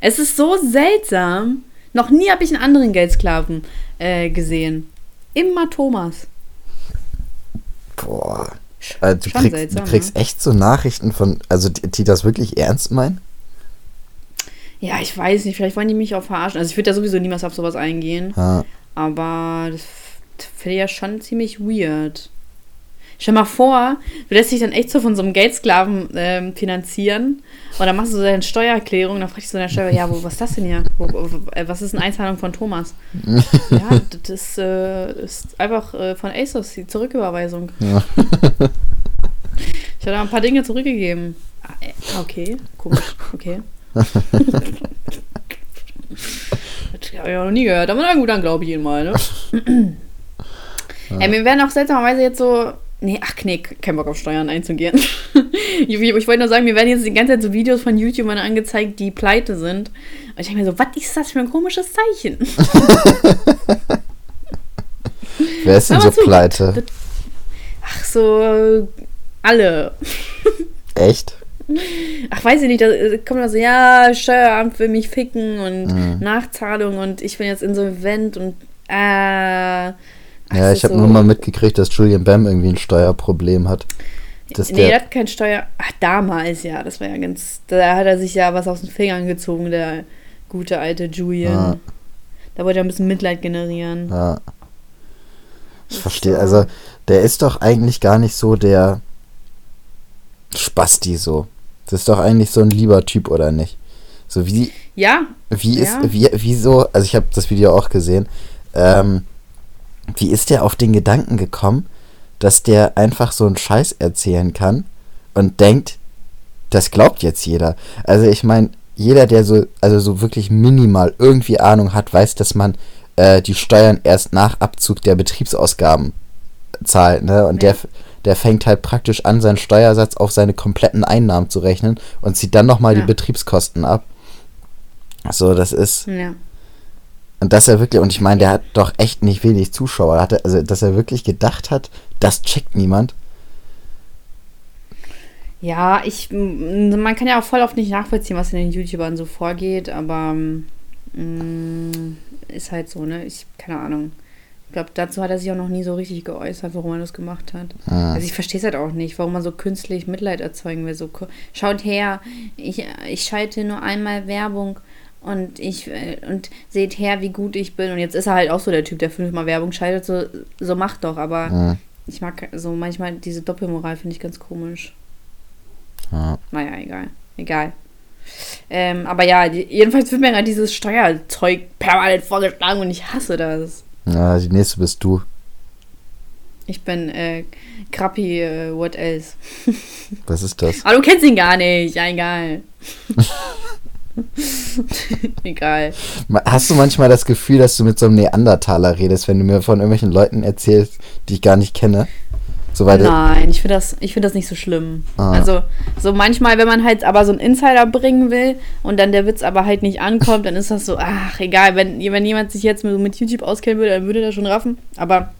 Speaker 1: Es ist so seltsam. Noch nie habe ich einen anderen Geldsklaven äh, gesehen. Immer Thomas.
Speaker 2: Boah. Also du, kriegst,
Speaker 1: seltsam,
Speaker 2: du kriegst echt so Nachrichten von, also die, die das wirklich ernst meinen?
Speaker 1: Ja, ich weiß nicht, vielleicht wollen die mich auch verarschen. Also ich würde ja sowieso niemals auf sowas eingehen.
Speaker 2: Ja.
Speaker 1: Aber das finde ich ja schon ziemlich weird. Stell mal vor, du lässt dich dann echt so von so einem Geldsklaven ähm, finanzieren und dann machst du so deine Steuererklärung, dann fragst du deine Steuer, ja, wo, was ist das denn hier? Wo, wo, äh, was ist eine Einzahlung von Thomas? ja, das äh, ist einfach äh, von ASOS, die Zurücküberweisung. Ja. ich habe da ein paar Dinge zurückgegeben. Ah, okay, komisch, okay. das habe ich auch noch nie gehört, aber na gut, dann glaube ich ihn mal, ne? Ja. Ey, mir werden auch seltsamerweise jetzt so. Nee, ach nee, kein Bock auf Steuern einzugehen. ich, ich, wollte nur sagen, mir werden jetzt die ganze Zeit so Videos von YouTubern angezeigt, die pleite sind. Und ich denke mir so, was ist das für ein komisches Zeichen?
Speaker 2: Wer ist denn so zu, pleite?
Speaker 1: Ach so, alle.
Speaker 2: Echt?
Speaker 1: Ach, weiß ich nicht, da kommt dann so, ja, Steueramt will mich ficken und mhm. Nachzahlung und ich bin jetzt insolvent und äh,
Speaker 2: ja, ich habe so nur mal mitgekriegt, dass Julian Bam irgendwie ein Steuerproblem hat.
Speaker 1: Dass nee, der hat kein Steuer. Ach, damals ja, das war ja ganz. Da hat er sich ja was aus den Fingern gezogen, der gute alte Julian. Ja. Da wollte er ein bisschen Mitleid generieren.
Speaker 2: Ja. Ich verstehe, also der ist doch eigentlich gar nicht so der Spasti so. Das ist doch eigentlich so ein lieber Typ, oder nicht? So wie.
Speaker 1: Ja.
Speaker 2: Wie ist. Ja. Wie, wieso? Also ich habe das Video auch gesehen. Ähm, wie ist der auf den Gedanken gekommen, dass der einfach so einen Scheiß erzählen kann und denkt, das glaubt jetzt jeder. Also ich meine, jeder, der so, also so wirklich minimal irgendwie Ahnung hat, weiß, dass man äh, die Steuern erst nach Abzug der Betriebsausgaben zahlt, ne? Und ja. der, der fängt halt praktisch an, seinen Steuersatz auf seine kompletten Einnahmen zu rechnen und zieht dann nochmal ja. die Betriebskosten ab. So, das ist. Ja. Und dass er wirklich, und ich meine, der hat doch echt nicht wenig Zuschauer. Hatte, also, dass er wirklich gedacht hat, das checkt niemand.
Speaker 1: Ja, ich, man kann ja auch voll oft nicht nachvollziehen, was in den YouTubern so vorgeht, aber mm, ist halt so, ne? Ich, keine Ahnung. Ich glaube, dazu hat er sich auch noch nie so richtig geäußert, warum er das gemacht hat. Ah. Also ich verstehe es halt auch nicht, warum man so künstlich Mitleid erzeugen will. So, schaut her, ich, ich schalte nur einmal Werbung und ich äh, und seht her, wie gut ich bin. Und jetzt ist er halt auch so der Typ, der fünfmal Werbung schaltet, so, so macht doch, aber ja. ich mag so manchmal diese Doppelmoral finde ich ganz komisch. Ja. Naja, egal. Egal. Ähm, aber ja, jedenfalls wird mir gerade dieses Steuerzeug permanent vorgeschlagen und ich hasse das.
Speaker 2: Ja, die nächste bist du.
Speaker 1: Ich bin äh, Krappi, äh, what else?
Speaker 2: Was ist das?
Speaker 1: Aber du kennst ihn gar nicht, ja, egal. Egal.
Speaker 2: Hast du manchmal das Gefühl, dass du mit so einem Neandertaler redest, wenn du mir von irgendwelchen Leuten erzählst, die ich gar nicht kenne?
Speaker 1: So Nein, ich finde das, find das nicht so schlimm. Ah. Also, so manchmal, wenn man halt aber so einen Insider bringen will und dann der Witz aber halt nicht ankommt, dann ist das so, ach, egal, wenn, wenn jemand sich jetzt mit, mit YouTube auskennen würde, dann würde der schon raffen. Aber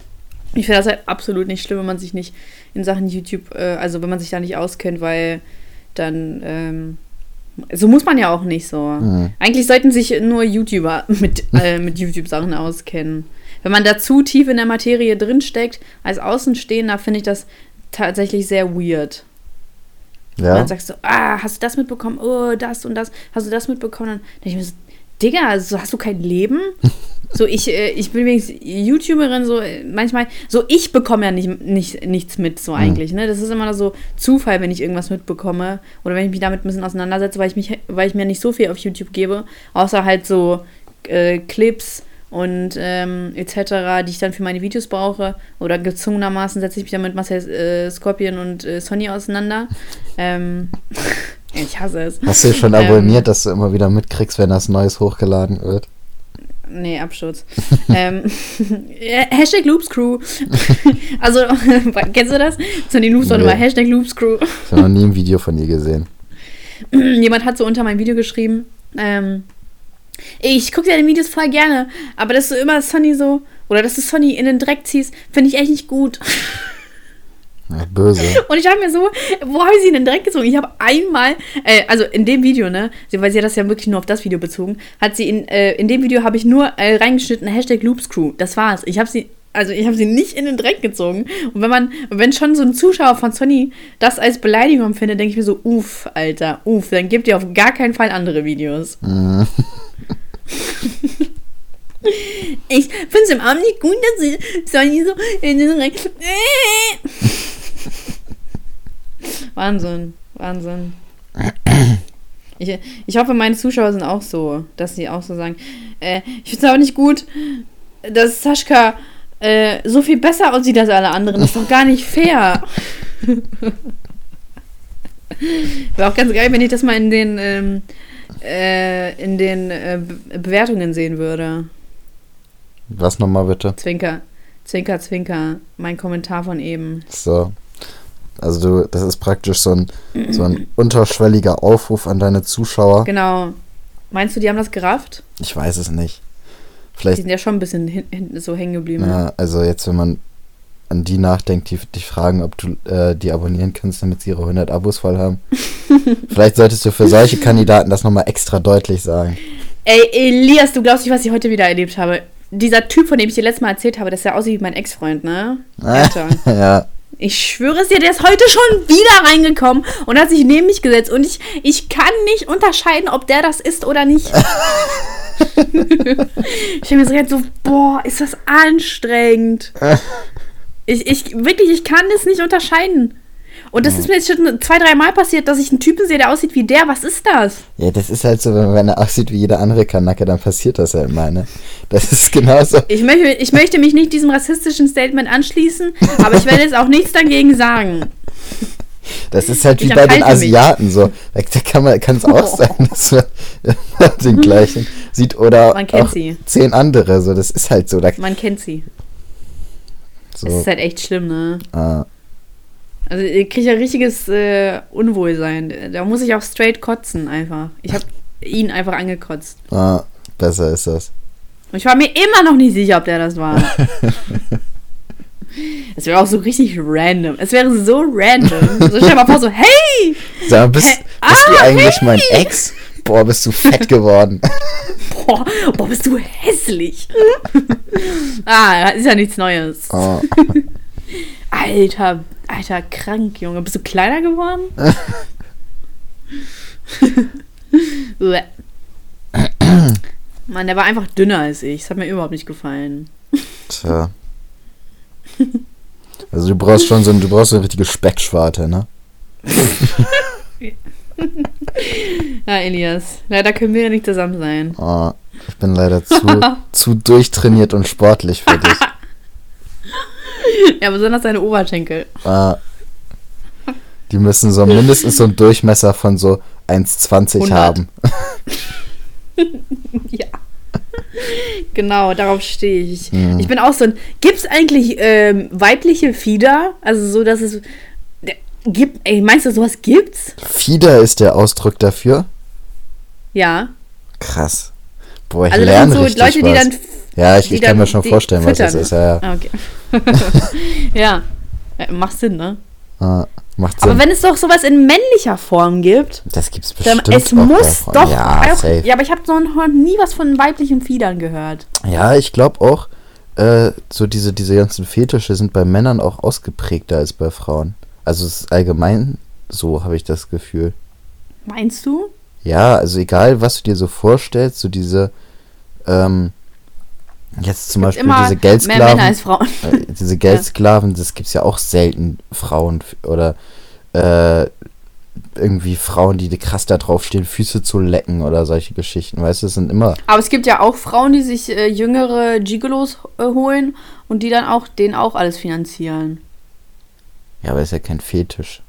Speaker 1: ich finde das halt absolut nicht schlimm, wenn man sich nicht in Sachen YouTube, äh, also wenn man sich da nicht auskennt, weil dann, ähm, so muss man ja auch nicht so. Mhm. Eigentlich sollten sich nur YouTuber mit, äh, mit YouTube-Sachen auskennen. Wenn man da zu tief in der Materie drinsteckt, als Außenstehender, finde ich das tatsächlich sehr weird. Ja. Und dann sagst du, ah, hast du das mitbekommen? Oh, das und das. Hast du das mitbekommen? Dann denke ich mir so, Digga, also hast du kein Leben? So, ich, äh, ich bin übrigens YouTuberin, so manchmal, so ich bekomme ja nicht, nicht, nichts mit, so mhm. eigentlich, ne? Das ist immer so Zufall, wenn ich irgendwas mitbekomme. Oder wenn ich mich damit ein bisschen auseinandersetze, weil ich mich, weil ich mir nicht so viel auf YouTube gebe, außer halt so äh, Clips und ähm, etc., die ich dann für meine Videos brauche. Oder gezwungenermaßen setze ich mich dann mit Marcel äh, Scorpion und äh, Sonny auseinander. Ähm, ich hasse es.
Speaker 2: Hast du schon abonniert, ähm, dass du immer wieder mitkriegst, wenn das Neues hochgeladen wird?
Speaker 1: Nee, Absturz. ähm, Hashtag Loops Crew. also, kennst du das? Die Loops nee. immer Hashtag Loops Crew.
Speaker 2: ich habe noch nie ein Video von ihr gesehen.
Speaker 1: Jemand hat so unter mein Video geschrieben, ähm, ich gucke deine Videos voll gerne, aber dass du immer Sonny so, oder dass du Sonny in den Dreck ziehst, finde ich echt nicht gut.
Speaker 2: Ja, böse.
Speaker 1: Und ich habe mir so, wo habe ich sie denn direkt gezogen? Ich habe einmal, äh, also in dem Video, ne, weil sie hat das ja wirklich nur auf das Video bezogen, hat sie in, äh, in dem Video habe ich nur äh, reingeschnitten, Hashtag Loopscrew. Das war's. Ich habe sie, also ich habe sie nicht in den Dreck gezogen. Und wenn man, wenn schon so ein Zuschauer von Sony das als Beleidigung findet, denke ich mir so, uff, Alter, uff, dann gibt ihr auf gar keinen Fall andere Videos. Mhm. Ich finde es im Abend nicht gut, dass sie so in den Dreck. Wahnsinn, Wahnsinn. Ich, ich hoffe, meine Zuschauer sind auch so, dass sie auch so sagen. Äh, ich finde es aber nicht gut, dass Sascha äh, so viel besser aussieht als alle anderen. Das ist doch gar nicht fair. Wäre auch ganz geil, wenn ich das mal in den, ähm, äh, in den äh, Be- Bewertungen sehen würde.
Speaker 2: Was nochmal bitte?
Speaker 1: Zwinker, Zwinker, Zwinker. Mein Kommentar von eben.
Speaker 2: So. Also du, das ist praktisch so ein, so ein unterschwelliger Aufruf an deine Zuschauer.
Speaker 1: Genau. Meinst du, die haben das gerafft?
Speaker 2: Ich weiß es nicht.
Speaker 1: Die
Speaker 2: Vielleicht,
Speaker 1: sind ja schon ein bisschen hin, hin, so hängen geblieben.
Speaker 2: ja, also jetzt, wenn man an die nachdenkt, die dich fragen, ob du äh, die abonnieren kannst, damit sie ihre 100 Abos voll haben. Vielleicht solltest du für solche Kandidaten das nochmal extra deutlich sagen.
Speaker 1: Ey, Elias, du glaubst nicht, was ich heute wieder erlebt habe. Dieser Typ, von dem ich dir letztes Mal erzählt habe, dass er aussieht wie mein Ex-Freund, ne? Alter.
Speaker 2: ja,
Speaker 1: Ich schwöre es dir, der ist heute schon wieder reingekommen und hat sich neben mich gesetzt. Und ich, ich kann nicht unterscheiden, ob der das ist oder nicht. ich habe mir so gedacht, so, boah, ist das anstrengend. Ich, ich, wirklich, ich kann das nicht unterscheiden. Und das ist mir jetzt schon zwei, drei Mal passiert, dass ich einen Typen sehe, der aussieht wie der. Was ist das?
Speaker 2: ja, das ist halt so, wenn, wenn er aussieht wie jeder andere Kanacke, dann passiert das halt mal, ne? Das ist genauso.
Speaker 1: Ich möchte, ich möchte mich nicht diesem rassistischen Statement anschließen, aber ich werde jetzt auch nichts dagegen sagen.
Speaker 2: Das ist halt wie bei den
Speaker 1: enthalte mich.
Speaker 2: Asiaten so. Da kann man kann es auch sein, dass man den gleichen sieht oder
Speaker 1: Man kennt sie.
Speaker 2: zehn andere. So, das ist halt so. Da,
Speaker 1: Man kennt sie.
Speaker 2: so
Speaker 1: Das ist halt echt schlimm, ne?
Speaker 2: äh,
Speaker 1: Also ich kriege ja richtiges äh, Unwohlsein. Da muss ich auch straight kotzen einfach. Ich habe ihn einfach angekotzt.
Speaker 2: äh, besser ist das.
Speaker 1: Und ich war mir immer noch nicht sicher, ob der das war. Es wäre auch so richtig random. Es wäre so random. So stell mal vor, so, hey!
Speaker 2: Sag bist,
Speaker 1: Hä?
Speaker 2: bist du
Speaker 1: Ah,
Speaker 2: eigentlich mein
Speaker 1: hey!
Speaker 2: Ex? Boah, bist du fett geworden.
Speaker 1: Boah, boah bist du hässlich. ah, ist ja nichts Neues.
Speaker 2: Oh,
Speaker 1: Alter, alter, krank, Junge. Bist du kleiner geworden? Mann, der war einfach dünner als ich. Das hat mir überhaupt nicht gefallen.
Speaker 2: tja. Also du brauchst schon so ein, du brauchst so eine richtige Speckschwarte, ne?
Speaker 1: Ja, Elias. Leider können wir ja nicht zusammen sein.
Speaker 2: Oh, ich bin leider zu, zu durchtrainiert und sportlich für dich.
Speaker 1: Ja, besonders seine Oberschenkel.
Speaker 2: Ah, die müssen so mindestens so einen Durchmesser von so 1,20
Speaker 1: 100.
Speaker 2: haben.
Speaker 1: Ja. Genau, darauf stehe ich.
Speaker 2: Mhm.
Speaker 1: Ich bin auch so ein. Gibt es eigentlich ähm, weibliche Fieder? Also so, dass es. Gibt, ey, meinst du, sowas gibt's?
Speaker 2: Fieder ist der Ausdruck dafür.
Speaker 1: Ja.
Speaker 2: Krass. Boah, ich
Speaker 1: Also das
Speaker 2: lerne
Speaker 1: sind so
Speaker 2: richtig
Speaker 1: Leute, die
Speaker 2: was.
Speaker 1: dann.
Speaker 2: ja, ich,
Speaker 1: die
Speaker 2: ich kann
Speaker 1: dann-
Speaker 2: mir schon
Speaker 1: die
Speaker 2: vorstellen, was das ist. Ja, ja.
Speaker 1: Ah, okay. ja. ja. Macht Sinn, ne?
Speaker 2: Ah, macht
Speaker 1: Aber
Speaker 2: Sinn.
Speaker 1: wenn es doch sowas in männlicher Form gibt,
Speaker 2: das gibt's
Speaker 1: dann
Speaker 2: bestimmt
Speaker 1: es
Speaker 2: auch
Speaker 1: muss doch
Speaker 2: Ja,
Speaker 1: auch,
Speaker 2: safe.
Speaker 1: Ja, aber ich habe so noch nie was von weiblichen Fiedern gehört.
Speaker 2: Ja, ich glaube auch, äh, so diese, diese ganzen Fetische sind bei Männern auch ausgeprägter als bei Frauen. Also es ist allgemein so, habe ich das Gefühl.
Speaker 1: Meinst du?
Speaker 2: Ja, also egal, was du dir so vorstellst, so diese, ähm, jetzt zum Beispiel
Speaker 1: Immer
Speaker 2: diese
Speaker 1: mehr
Speaker 2: Geldsklaven.
Speaker 1: Männer als Frauen.
Speaker 2: äh, diese Geldsklaven, das gibt's ja auch selten Frauen oder äh, irgendwie Frauen, die krass da drauf stehen, Füße zu lecken oder solche Geschichten, weißt du, das sind immer.
Speaker 1: Aber es gibt ja auch Frauen, die sich äh, jüngere Gigolos äh, holen und die dann auch denen auch alles finanzieren.
Speaker 2: Ja, aber ist ja kein Fetisch.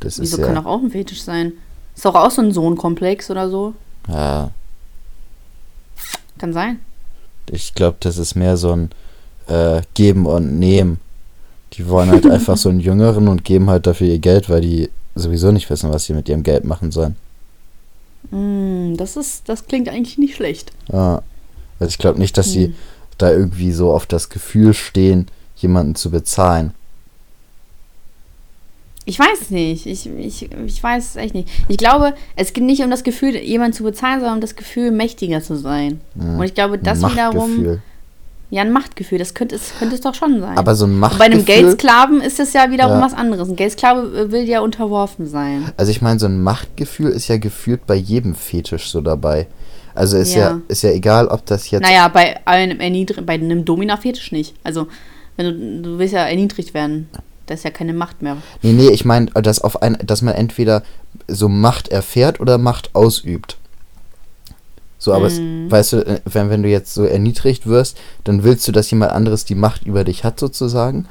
Speaker 2: Das
Speaker 1: Wieso
Speaker 2: ist ja.
Speaker 1: kann doch auch ein Fetisch sein? Ist doch auch so ein Sohnkomplex oder so.
Speaker 2: ja
Speaker 1: Kann sein.
Speaker 2: Ich glaube, das ist mehr so ein äh, Geben und Nehmen. Die wollen halt einfach so einen Jüngeren und geben halt dafür ihr Geld, weil die sowieso nicht wissen, was sie mit ihrem Geld machen sollen.
Speaker 1: Mm, das ist, das klingt eigentlich nicht schlecht.
Speaker 2: Ja. Also ich glaube nicht, dass sie
Speaker 1: Hm.
Speaker 2: da irgendwie so auf das Gefühl stehen, jemanden zu bezahlen.
Speaker 1: Ich weiß nicht. Ich, ich, ich weiß es echt nicht. Ich glaube, es geht nicht um das Gefühl, jemanden zu bezahlen, sondern um das Gefühl, mächtiger zu sein.
Speaker 2: Ja.
Speaker 1: Und ich glaube, das
Speaker 2: Ein
Speaker 1: wiederum.
Speaker 2: Machtgefühl.
Speaker 1: Ja, ein Machtgefühl, das könnte es, könnte es doch schon sein.
Speaker 2: Aber so ein
Speaker 1: Und
Speaker 2: Machtgefühl.
Speaker 1: bei einem Geldsklaven ist es ja wiederum
Speaker 2: Ja.
Speaker 1: was anderes. Ein Geldsklave äh, will ja unterworfen sein.
Speaker 2: Also ich meine, so ein Machtgefühl ist ja gefühlt bei jedem Fetisch so dabei. Also ist ja,
Speaker 1: Ja.
Speaker 2: ist ja egal, ob das jetzt.
Speaker 1: Naja, bei einem, erniedr bei einem Domina-Fetisch nicht. Also, wenn du, du willst ja erniedrigt werden. Da ist ja keine Macht mehr.
Speaker 2: Nee, nee, ich meine, dass, auf ein, dass man entweder so Macht erfährt oder Macht ausübt. So, aber es,
Speaker 1: Mhm.
Speaker 2: weißt du, äh, wenn, wenn du jetzt so erniedrigt wirst, dann willst du, dass jemand anderes die Macht über dich hat, sozusagen.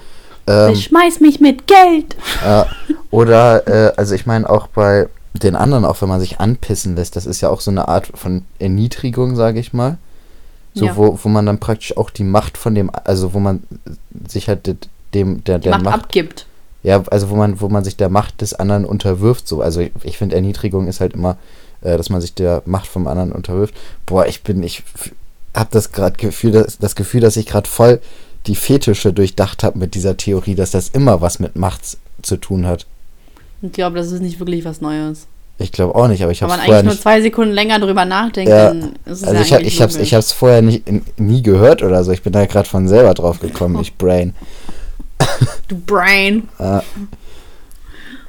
Speaker 2: Ähm,
Speaker 1: Ich schmeiß mich mit Geld.
Speaker 2: äh, oder, äh, also ich meine auch bei den anderen, auch wenn man sich anpissen lässt, das ist ja auch so eine Art von Erniedrigung, sage ich mal. So,
Speaker 1: Ja.
Speaker 2: wo, wo man dann praktisch auch die Macht von dem, also wo man sich halt dem, der, der
Speaker 1: Macht,
Speaker 2: Macht
Speaker 1: abgibt.
Speaker 2: ja, also wo man, wo man sich der Macht des anderen unterwirft. So, also ich, ich finde Erniedrigung ist halt immer, äh, dass man sich der Macht vom anderen unterwirft. Boah, ich bin, ich habe das gerade Gefühl, das, das Gefühl, dass ich gerade voll die Fetische durchdacht habe mit dieser Theorie, dass das immer was mit Macht zu tun hat.
Speaker 1: Ich glaube, das ist nicht wirklich was Neues.
Speaker 2: Ich glaube auch nicht, aber ich habe
Speaker 1: man
Speaker 2: es vorher
Speaker 1: eigentlich nur zwei Sekunden länger drüber nachdenkt,
Speaker 2: Ja,
Speaker 1: dann ist es
Speaker 2: Also
Speaker 1: ja
Speaker 2: ich, ich habe es vorher nicht, nie gehört oder so. Ich bin da gerade von selber drauf gekommen. Ich Brain.
Speaker 1: Du Brain.
Speaker 2: Äh,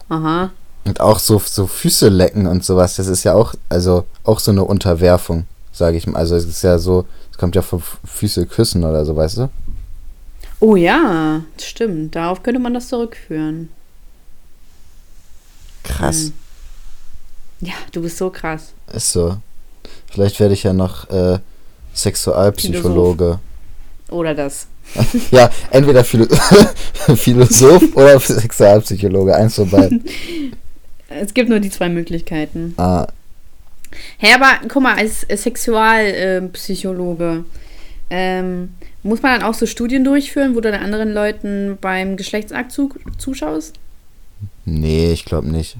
Speaker 1: Aha.
Speaker 2: Und auch so, so Füße lecken und sowas, das ist ja auch, also auch so eine Unterwerfung, sage ich mal. Also es ist ja so, es kommt ja von Füße küssen oder so, weißt du?
Speaker 1: Oh ja, stimmt. Darauf könnte man das zurückführen.
Speaker 2: Krass.
Speaker 1: Hm. Ja, du bist so krass.
Speaker 2: Ist so. Vielleicht werde ich ja noch äh, Sexualpsychologe.
Speaker 1: Oder das.
Speaker 2: Ja, entweder Philo Philosoph oder Sexualpsychologe, eins von beiden.
Speaker 1: Es gibt nur die zwei Möglichkeiten.
Speaker 2: Ah,
Speaker 1: Hä, aber guck mal, als Sexualpsychologe ähm, muss man dann auch so Studien durchführen, wo du dann anderen Leuten beim Geschlechtsakt zu, zuschaust?
Speaker 2: nee, ich glaube nicht.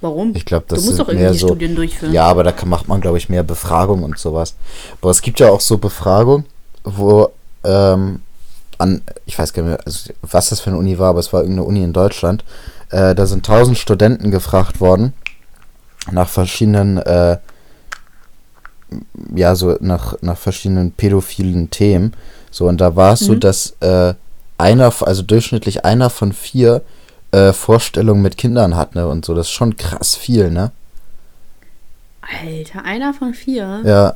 Speaker 1: Warum?
Speaker 2: Ich glaube, das
Speaker 1: du musst doch irgendwie
Speaker 2: so.
Speaker 1: Studien durchführen.
Speaker 2: Ja, aber da macht man, glaube ich, mehr Befragung und sowas. Aber es gibt ja auch so Befragung, wo ähm, an, ich weiß gar nicht mehr, also, was das für eine Uni war, aber es war irgendeine Uni in Deutschland. Äh, da sind tausend Studenten gefragt worden nach verschiedenen, äh, ja, so nach, nach verschiedenen pädophilen Themen. So, und da war es so,
Speaker 1: Mhm.
Speaker 2: dass äh, einer, also durchschnittlich einer von vier äh, Vorstellungen mit Kindern hat, ne? Und so, das ist schon krass viel, ne?
Speaker 1: Alter, einer von vier.
Speaker 2: Ja,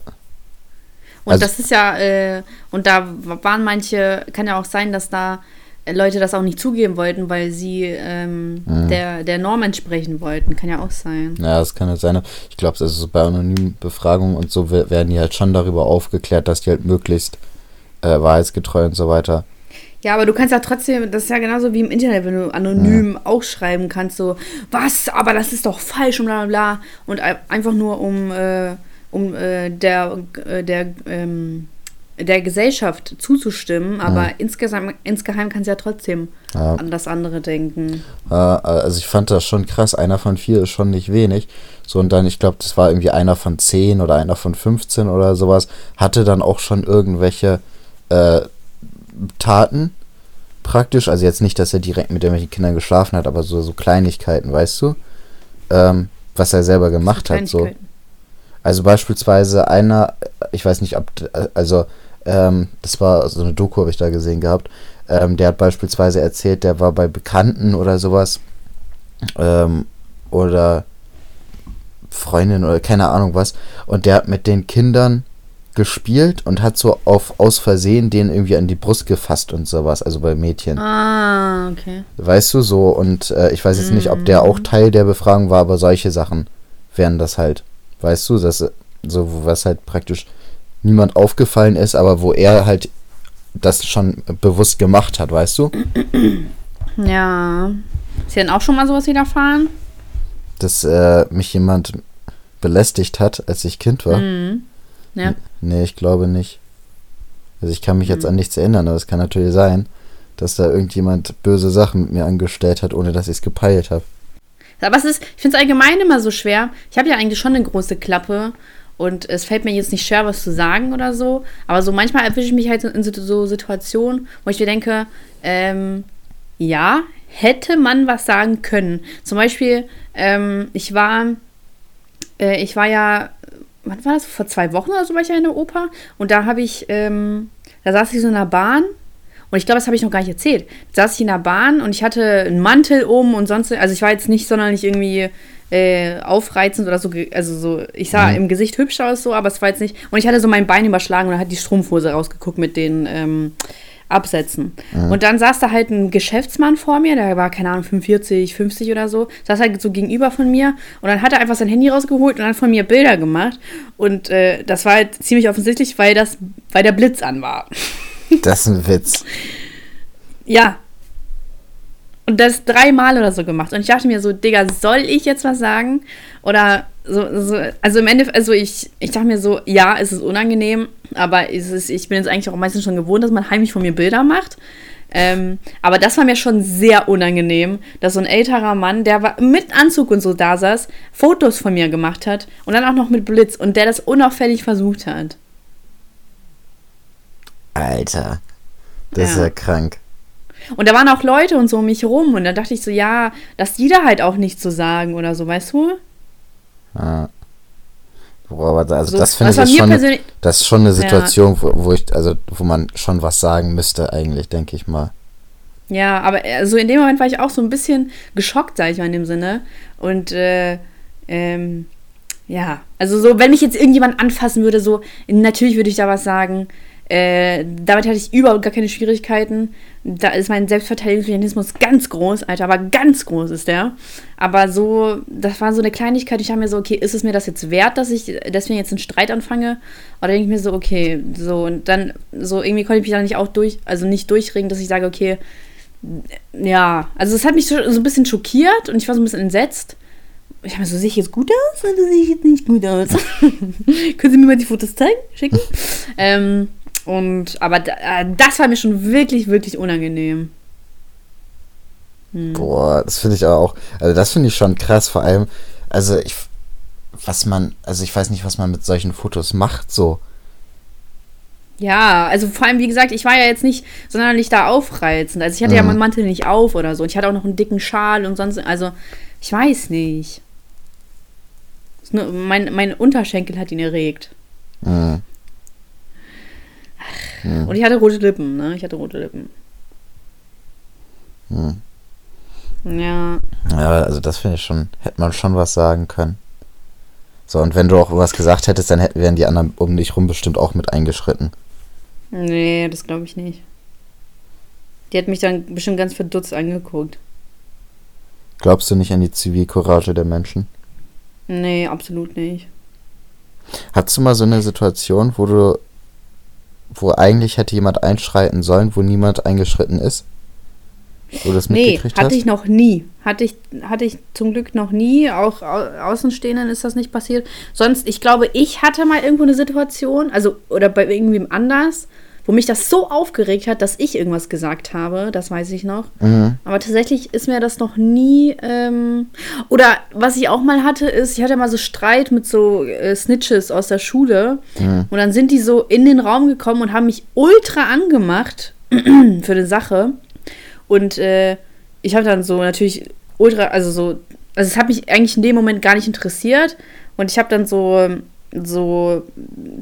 Speaker 1: Und
Speaker 2: Also-
Speaker 1: das ist ja, äh, und da waren manche, kann ja auch sein, dass da Leute das auch nicht zugeben wollten, weil sie ähm,
Speaker 2: Mhm.
Speaker 1: der, der Norm entsprechen wollten. Kann ja auch sein.
Speaker 2: Ja, das kann halt sein. Ich glaube, also so bei anonymen Befragungen und so we- werden die halt schon darüber aufgeklärt, dass die halt möglichst äh, wahrheitsgetreu und so weiter.
Speaker 1: Ja, aber du kannst ja trotzdem, das ist ja genauso wie im Internet, wenn du anonym auch schreiben kannst, so, was, aber das ist doch falsch und bla bla bla. Und ein- einfach nur um, äh, um äh, der, äh, der, ähm, der Gesellschaft zuzustimmen, aber insgesamt, insgeheim kannst du ja trotzdem
Speaker 2: Ja.
Speaker 1: an das andere denken.
Speaker 2: Also ich fand das schon krass. Einer von vier ist schon nicht wenig. So und dann, ich glaube, das war irgendwie einer von zehn oder einer von 15 oder sowas, hatte dann auch schon irgendwelche äh, Taten praktisch. Also jetzt nicht, dass er direkt mit irgendwelchen Kindern geschlafen hat, aber so, so Kleinigkeiten, weißt du? Ähm, was er selber gemacht hat. So. Also beispielsweise einer, ich weiß nicht, ob, also ähm, das war so eine Doku, habe ich da gesehen gehabt, ähm, der hat beispielsweise erzählt, der war bei Bekannten oder sowas ähm, oder Freundin oder keine Ahnung was und der hat mit den Kindern gespielt und hat so auf aus Versehen denen irgendwie an die Brust gefasst und sowas, also bei Mädchen.
Speaker 1: Ah, okay.
Speaker 2: Weißt du so und äh, ich weiß jetzt nicht, ob der auch Teil der Befragung war, aber solche Sachen wären das halt. Weißt du, das so wo- was halt praktisch niemand aufgefallen ist, aber wo er halt das schon bewusst gemacht hat, weißt du?
Speaker 1: Ja. Ist dir denn auch schon mal sowas widerfahren?
Speaker 2: Dass äh, mich jemand belästigt hat, als ich Kind war.
Speaker 1: Mhm. Ja.
Speaker 2: Nee, ich glaube nicht. Also ich kann mich jetzt an nichts erinnern, aber es kann natürlich sein, dass da irgendjemand böse Sachen mit mir angestellt hat, ohne dass ich es gepeilt habe.
Speaker 1: Aber es ist, ich finde es allgemein immer so schwer. Ich habe ja eigentlich schon eine große Klappe und es fällt mir jetzt nicht schwer, was zu sagen oder so. Aber so manchmal erwische ich mich halt in so, Situationen, wo ich mir denke, ähm, ja, hätte man was sagen können. Zum Beispiel, ähm, ich war, äh, ich war ja, wann war das? Vor zwei Wochen oder so war ich ja in der Oper und da habe ich, ähm, da saß ich so in der Bahn und ich glaube, das habe ich noch gar nicht erzählt. Da saß ich in der Bahn und ich hatte einen Mantel um und sonst, also ich war jetzt nicht sonderlich irgendwie äh, aufreizend oder so, also so, ich sah
Speaker 2: Mhm.
Speaker 1: im Gesicht hübsch aus so, aber es war jetzt nicht, und ich hatte so mein Bein überschlagen und da hat die Strumpfhose rausgeguckt mit den, ähm, absetzen. Und dann saß da halt ein Geschäftsmann vor mir, der war, keine Ahnung, 45, 50 oder so, saß halt so gegenüber von mir und dann hat er einfach sein Handy rausgeholt und dann von mir Bilder gemacht. Und äh, das war halt ziemlich offensichtlich, weil, das, weil der Blitz an war.
Speaker 2: Das ist ein Witz.
Speaker 1: Ja. Und das dreimal oder so gemacht. Und ich dachte mir so, Digga, soll ich jetzt was sagen? Oder so, so also im Endeffekt, also ich, ich dachte mir so, ja, es ist unangenehm, aber es ist, ich bin jetzt eigentlich auch meistens schon gewohnt, dass man heimlich von mir Bilder macht. Ähm, aber das war mir schon sehr unangenehm, dass so ein älterer Mann, der war mit Anzug und so da saß, Fotos von mir gemacht hat und dann auch noch mit Blitz und der das unauffällig versucht hat.
Speaker 2: Alter. Das ist
Speaker 1: Ja.
Speaker 2: ja krank.
Speaker 1: Und da waren auch Leute und so um mich rum und da dachte ich so, ja, dass die da halt auch nichts zu sagen oder so, weißt du?
Speaker 2: Ja. Boah, aber also
Speaker 1: So,
Speaker 2: das finde ich schon, das ist schon eine Situation, wo, wo ich, also wo man schon was sagen müsste, eigentlich, denke ich mal.
Speaker 1: Ja, aber so in dem Moment war ich auch so ein bisschen geschockt, sag ich mal in dem Sinne. Und äh, ähm, ja, also so, wenn mich jetzt irgendjemand anfassen würde, so, natürlich würde ich da was sagen. Äh, damit hatte ich überhaupt gar keine Schwierigkeiten. Da ist mein Selbstverteidigungsmechanismus ganz groß, Alter, aber ganz groß ist der. Aber so, das war so eine Kleinigkeit. Ich habe mir so, okay, ist es mir das jetzt wert, dass ich deswegen jetzt einen Streit anfange? Oder denke ich mir so, okay, so, und dann, so irgendwie konnte ich mich da nicht auch durch, also nicht durchregen, dass ich sage, okay, ja, also es hat mich so ein bisschen schockiert und ich war so ein bisschen entsetzt. Ich habe mir so, sehe ich jetzt gut aus oder sehe ich jetzt nicht gut aus? Können Sie mir mal die Fotos zeigen, schicken? ähm, und, aber äh, das war mir schon wirklich, wirklich unangenehm. Hm.
Speaker 2: Boah, das finde ich aber auch, also das finde ich schon krass, vor allem, also ich, was man, also ich weiß nicht, was man mit solchen Fotos macht, so.
Speaker 1: Ja, also vor allem, wie gesagt, ich war ja jetzt nicht sonderlich da aufreizend. Also ich hatte ja
Speaker 2: Mhm.
Speaker 1: meinen Mantel nicht auf oder so. Und ich hatte auch noch einen dicken Schal und sonst, also ich weiß nicht. Nur- Mein, mein Unterschenkel hat ihn erregt.
Speaker 2: Mhm.
Speaker 1: Und ich hatte rote Lippen, ne? Ich hatte rote Lippen.
Speaker 2: Mhm.
Speaker 1: Ja.
Speaker 2: Ja, also das finde ich schon, hätte man schon was sagen können. So, und wenn du auch was gesagt hättest, dann hätten, wären die anderen um dich rum bestimmt auch mit eingeschritten.
Speaker 1: Nee, das glaube ich nicht. Die hat mich dann bestimmt ganz verdutzt angeguckt.
Speaker 2: Glaubst du nicht an die Zivilcourage der Menschen?
Speaker 1: Nee, absolut nicht.
Speaker 2: Hattest du mal so eine Situation, wo du, wo eigentlich hätte jemand einschreiten sollen, wo niemand eingeschritten ist? Wo du das
Speaker 1: Nee, hatte
Speaker 2: hast?
Speaker 1: ich noch nie. Hatte ich, hatte ich zum Glück noch nie. Auch Au Außenstehenden ist das nicht passiert. Sonst, ich glaube, ich hatte mal irgendwo eine Situation, also, oder bei irgendwem anders, wo mich das so aufgeregt hat, dass ich irgendwas gesagt habe. Das weiß ich noch.
Speaker 2: Mhm.
Speaker 1: Aber tatsächlich ist mir das noch nie. Ähm, oder was ich auch mal hatte, ist, ich hatte mal so Streit mit so äh, Snitches aus der Schule.
Speaker 2: Mhm.
Speaker 1: Und dann sind die so in den Raum gekommen und haben mich ultra angemacht für eine Sache. Und äh, ich habe dann so natürlich ultra, also so, also es hat mich eigentlich in dem Moment gar nicht interessiert. Und ich habe dann so, so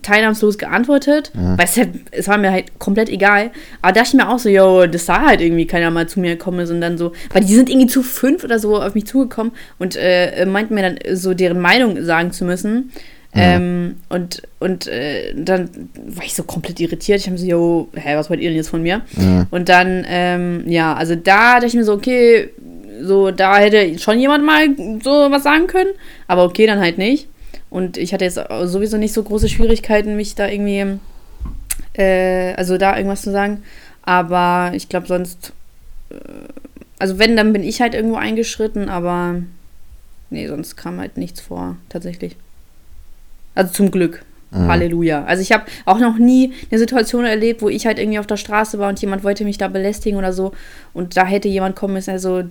Speaker 1: teilnahmslos geantwortet, weil es, halt, es war mir halt komplett egal. Aber da dachte ich mir auch so, yo, das sah halt irgendwie keiner mal zu mir gekommen ist und dann so, weil die sind irgendwie zu fünf oder so auf mich zugekommen und äh, meinten mir dann so deren Meinung sagen zu müssen. Ähm, und und äh, dann war ich so komplett irritiert. Ich habe so, yo, hä, was wollt ihr denn jetzt von mir?
Speaker 2: Mhm.
Speaker 1: Und dann, ähm, ja, also da dachte ich mir so, okay, so, da hätte schon jemand mal so was sagen können, aber okay, dann halt nicht. Und ich hatte jetzt sowieso nicht so große Schwierigkeiten, mich da irgendwie, äh, also da irgendwas zu sagen. Aber ich glaube sonst, äh, also wenn, dann bin ich halt irgendwo eingeschritten, aber nee, sonst kam halt nichts vor, tatsächlich. Also zum Glück.
Speaker 2: Mhm.
Speaker 1: Halleluja. Also ich habe auch noch nie eine Situation erlebt, wo ich halt irgendwie auf der Straße war und jemand wollte mich da belästigen oder so und da hätte jemand kommen müssen. Also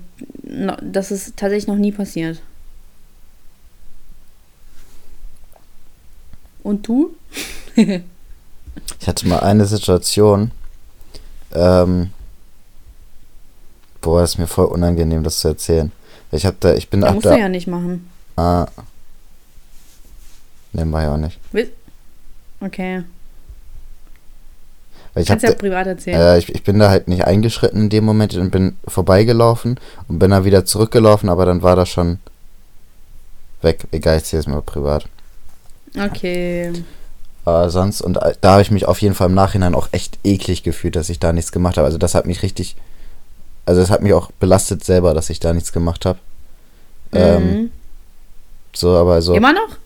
Speaker 1: das ist tatsächlich noch nie passiert. Und du?
Speaker 2: Ich hatte mal eine Situation, ähm, boah, ist mir voll unangenehm, das zu erzählen. Ich hab da, ich bin
Speaker 1: Da
Speaker 2: ab
Speaker 1: musst
Speaker 2: da,
Speaker 1: du ja nicht machen.
Speaker 2: ah, ne, mach ich auch nicht.
Speaker 1: Okay.
Speaker 2: Ich
Speaker 1: Kannst ja
Speaker 2: da,
Speaker 1: privat erzählen.
Speaker 2: äh, ich, ich bin da halt nicht eingeschritten in dem Moment und bin vorbeigelaufen und bin dann wieder zurückgelaufen, aber dann war das schon weg. Egal, ich zähle es mal privat.
Speaker 1: Okay.
Speaker 2: äh, sonst, und da habe ich mich auf jeden Fall im Nachhinein auch echt eklig gefühlt, dass ich da nichts gemacht habe. Also das hat mich richtig, also es hat mich auch belastet selber, dass ich da nichts gemacht habe. Ähm,
Speaker 1: Mhm.
Speaker 2: so, aber so.
Speaker 1: Immer noch?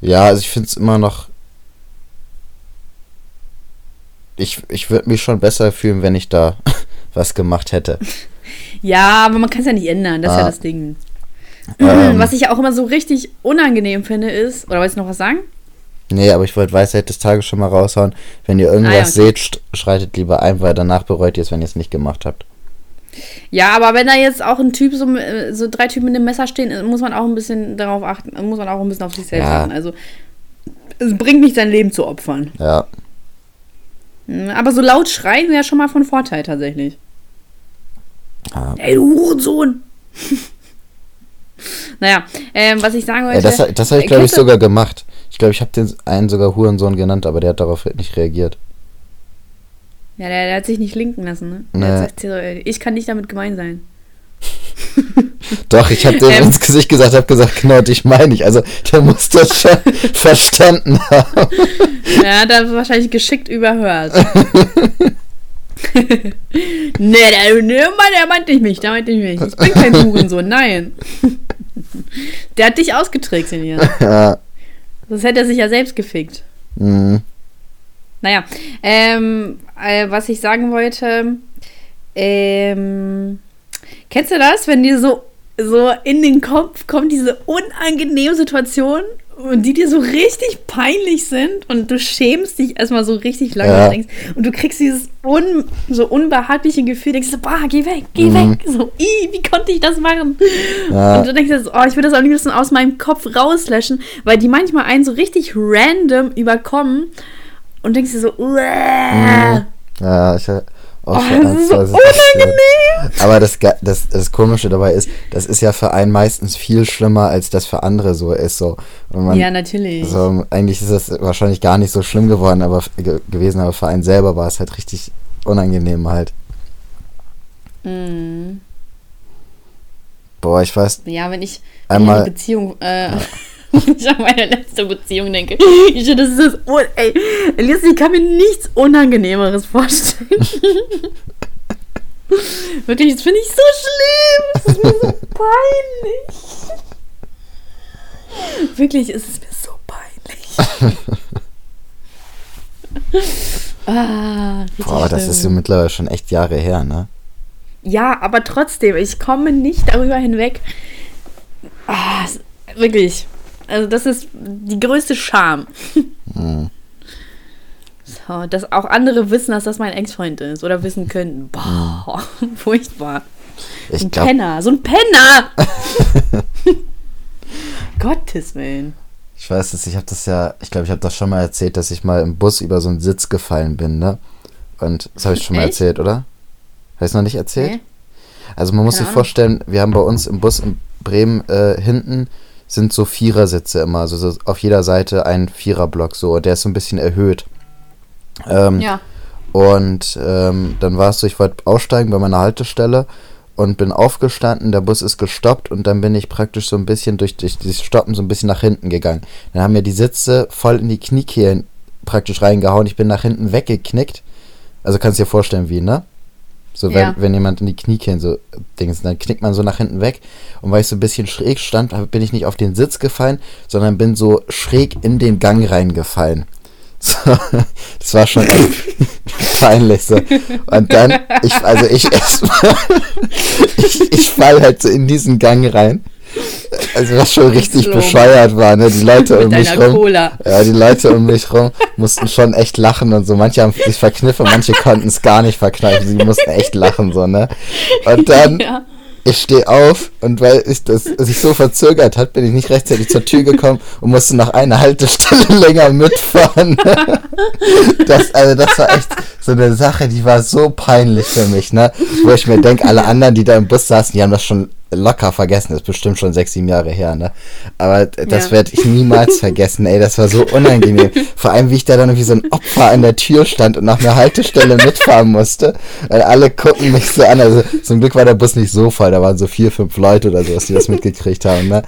Speaker 2: Ja, also ich finde es immer noch. Ich, ich würde mich schon besser fühlen, wenn ich da was gemacht hätte.
Speaker 1: Ja, aber man kann es ja nicht ändern, das ist
Speaker 2: Ah.
Speaker 1: ja das Ding.
Speaker 2: Ähm.
Speaker 1: Was ich ja auch immer so richtig unangenehm finde, ist, oder wolltest du noch was sagen?
Speaker 2: Nee, aber ich wollte Weisheit des Tages schon mal raushauen. Wenn ihr irgendwas
Speaker 1: Ah, ja, okay.
Speaker 2: seht, schreitet lieber ein, weil danach bereut ihr es, wenn ihr es nicht gemacht habt.
Speaker 1: Ja, aber wenn da jetzt auch ein Typ, so, äh, so drei Typen mit dem Messer stehen, äh, muss man auch ein bisschen darauf achten, äh, muss man auch ein bisschen auf sich selbst
Speaker 2: Ja.
Speaker 1: achten. Also, es bringt nicht sein Leben zu opfern.
Speaker 2: Ja.
Speaker 1: Mhm, Aber so laut schreien wäre ja schon mal von Vorteil tatsächlich.
Speaker 2: ja.
Speaker 1: Ey, du Hurensohn! naja, ähm, was ich sagen wollte.
Speaker 2: Ey, das das habe ich,
Speaker 1: äh,
Speaker 2: glaube ich, sogar gemacht. Ich glaube, ich habe den einen sogar Hurensohn genannt, aber der hat darauf nicht reagiert.
Speaker 1: Ja, der, der hat sich nicht linken lassen, ne? Hat gesagt, so, ey, ich kann nicht damit gemein sein.
Speaker 2: Doch, ich habe dem
Speaker 1: Ähm.
Speaker 2: ins Gesicht gesagt, habe gesagt, genau, dich meine ich. Also, der muss das schon verstanden haben.
Speaker 1: Ja, hat er wahrscheinlich geschickt überhört. nee, der, nee, der meinte ich mich, der meinte ich mich. Ich bin kein Hurensohn, nein. Der hat dich ausgetrickst in ihr.
Speaker 2: Ja.
Speaker 1: Das hätte er sich ja selbst gefickt.
Speaker 2: Mhm.
Speaker 1: Naja, ähm, äh, was ich sagen wollte, ähm, kennst du das, wenn dir so, so in den Kopf kommt diese unangenehme Situation und die dir so richtig peinlich sind und du schämst dich erstmal so richtig lange
Speaker 2: Ja.
Speaker 1: und, denkst, und du kriegst dieses un, so unbehagliche Gefühl, denkst so, bah, geh weg, geh
Speaker 2: Mhm.
Speaker 1: weg, so, i, wie konnte ich das machen?
Speaker 2: Ja.
Speaker 1: Und du denkst so, oh, ich würde das am liebsten aus meinem Kopf rauslöschen, weil die manchmal einen so richtig random überkommen und denkst dir so, uäh.
Speaker 2: Ja, ich auch
Speaker 1: Oh,
Speaker 2: schon
Speaker 1: das ist so unangenehm.
Speaker 2: Aber das, das, das Komische dabei ist, das ist ja für einen meistens viel schlimmer, als das für andere so ist. So. Man,
Speaker 1: Ja, natürlich.
Speaker 2: so, eigentlich ist das wahrscheinlich gar nicht so schlimm geworden, aber ge gewesen, aber für einen selber war es halt richtig unangenehm halt.
Speaker 1: Mm.
Speaker 2: Boah, ich weiß,
Speaker 1: Ja, wenn ich,
Speaker 2: Einmal-
Speaker 1: die Beziehung, äh, wenn ich an meine letzte Beziehung denke, ich, das ist das, un ey, Elias, ich kann mir nichts Unangenehmeres vorstellen. Wirklich, das finde ich so schlimm. Das ist mir so peinlich. Wirklich, es ist mir so peinlich. ah,
Speaker 2: boah, das
Speaker 1: schlimm.
Speaker 2: ist so mittlerweile schon echt Jahre her, ne?
Speaker 1: Ja, aber trotzdem, ich komme nicht darüber hinweg. Ah, es- wirklich. Also, das ist die größte Scham.
Speaker 2: Mhm.
Speaker 1: So, dass auch andere wissen, dass das mein Ex-Freund ist oder wissen könnten. Boah, furchtbar.
Speaker 2: Ich
Speaker 1: ein
Speaker 2: glaube,
Speaker 1: Penner, so ein Penner! Gottes Willen.
Speaker 2: ich weiß es, ich habe das ja, ich glaube, ich habe das schon mal erzählt, dass ich mal im Bus über so einen Sitz gefallen bin, ne? Und das habe ich schon mal
Speaker 1: Echt?
Speaker 2: erzählt, oder? Habe ich noch nicht erzählt?
Speaker 1: Hä?
Speaker 2: Also man muss
Speaker 1: Keine
Speaker 2: sich
Speaker 1: Ahnung.
Speaker 2: vorstellen, wir haben bei uns im Bus in Bremen äh, hinten sind so Vierersitze immer, also so auf jeder Seite ein Viererblock so, und der ist so ein bisschen erhöht. Ähm,
Speaker 1: Ja.
Speaker 2: Und ähm, dann war es so, ich wollte aussteigen bei meiner Haltestelle und bin aufgestanden, der Bus ist gestoppt und dann bin ich praktisch so ein bisschen durch, durch dieses Stoppen so ein bisschen nach hinten gegangen. Dann haben mir die Sitze voll in die Kniekehlen praktisch reingehauen, ich bin nach hinten weggeknickt. Also kannst du dir vorstellen, wie, ne? So, wenn,
Speaker 1: Ja.
Speaker 2: wenn jemand in die Kniekehlen so Dings, dann knickt man so nach hinten weg. Und weil ich so ein bisschen schräg stand, bin ich nicht auf den Sitz gefallen, sondern bin so schräg in den Gang reingefallen. So, das war schon peinlich so. Und dann, ich, also ich erstmal, ich, ich fall halt so in diesen Gang rein. Also was schon richtig
Speaker 1: Slow.
Speaker 2: bescheuert war, ne? Die Leute um mich rum.
Speaker 1: Cola.
Speaker 2: Ja, die Leute um mich rum mussten schon echt lachen und so. Manche haben sich verkniffen, manche konnten es gar nicht verkneifen. Sie mussten echt lachen, so, ne? Und dann,
Speaker 1: Ja.
Speaker 2: ich stehe auf und weil ich das sich so verzögert hat, bin ich nicht rechtzeitig zur Tür gekommen und musste noch eine Haltestelle länger mitfahren. Das, also das war echt so eine Sache, die war so peinlich für mich, ne? Wo ich mir denke, alle anderen, die da im Bus saßen, die haben das schon locker vergessen. Das ist bestimmt schon sechs, sieben Jahre her, ne? Aber das
Speaker 1: Ja.
Speaker 2: werde ich niemals vergessen, ey. Das war so unangenehm. Vor allem, wie ich da dann wie so ein Opfer an der Tür stand und nach einer Haltestelle mitfahren musste. Weil alle gucken mich so an. Also zum Glück war der Bus nicht so voll. Da waren so vier, fünf Leute oder sowas, die das mitgekriegt haben, ne?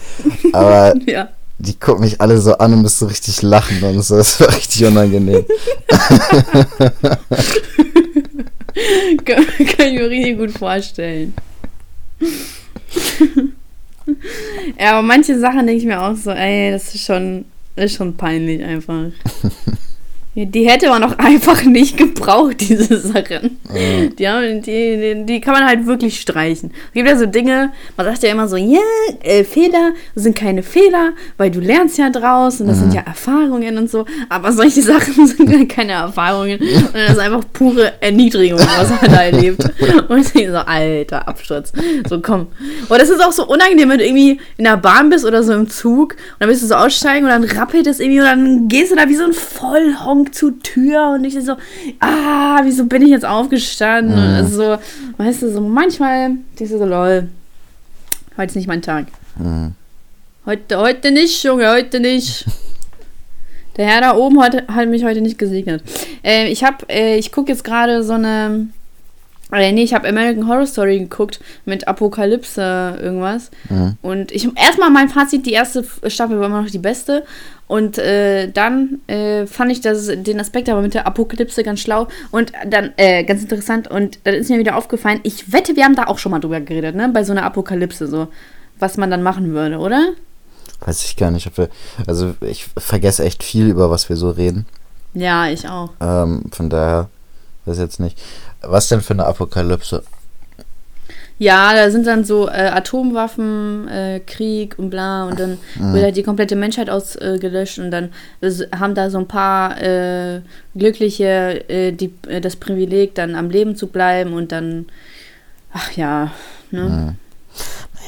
Speaker 2: Aber
Speaker 1: Ja.
Speaker 2: die gucken mich alle so an und müssen so richtig lachen und so. Das war richtig unangenehm.
Speaker 1: kann, kann ich mir richtig gut vorstellen. Ja, aber manche Sachen denke ich mir auch so, ey, das ist schon, ist schon peinlich einfach. Die hätte man auch einfach nicht gebraucht, diese Sachen. Mhm. Die, haben, die, die, die, kann man halt wirklich streichen. Es gibt ja so Dinge, man sagt ja immer so, ja, yeah, äh, Fehler sind keine Fehler, weil du lernst ja draus und das mhm. sind ja Erfahrungen und so. Aber solche Sachen sind ja keine Erfahrungen. Und das ist einfach pure Erniedrigung, was man da erlebt. Und ich so, alter Absturz. So, komm. Und das ist auch so unangenehm, wenn du irgendwie in der Bahn bist oder so im Zug und dann willst du so aussteigen und dann rappelt es irgendwie und dann gehst du da wie so ein Vollhonk Gang zur Tür und ich so, ah, wieso bin ich jetzt aufgestanden? Mhm. Also so, weißt du, so manchmal denkst du so, lol, heute ist nicht mein Tag. Mhm. Heute, heute nicht, Junge, heute nicht. Der Herr da oben hat, hat mich heute nicht gesegnet. Äh, ich hab, äh, ich gucke jetzt gerade so eine äh, nee, ich habe American Horror Story geguckt mit Apokalypse irgendwas. Mhm. Und ich erstmal mein Fazit, die erste Staffel war immer noch die beste. Und äh, dann äh, fand ich das, den Aspekt aber mit der Apokalypse ganz schlau und dann äh, ganz interessant. Und dann ist mir wieder aufgefallen, ich wette, wir haben da auch schon mal drüber geredet, ne? Bei so einer Apokalypse, so, was man dann machen würde, oder?
Speaker 2: Weiß ich gar nicht. Wir, also ich vergesse echt viel, über was wir so reden.
Speaker 1: Ja, ich auch.
Speaker 2: Ähm, von daher weiß ich jetzt nicht. Was denn für eine Apokalypse?
Speaker 1: Ja, da sind dann so äh, Atomwaffen, äh, Krieg und bla und dann mhm. wird halt die komplette Menschheit ausgelöscht und dann haben da so ein paar äh, Glückliche äh, die, äh, das Privileg, dann am Leben zu bleiben und dann, ach ja, ne? Mhm.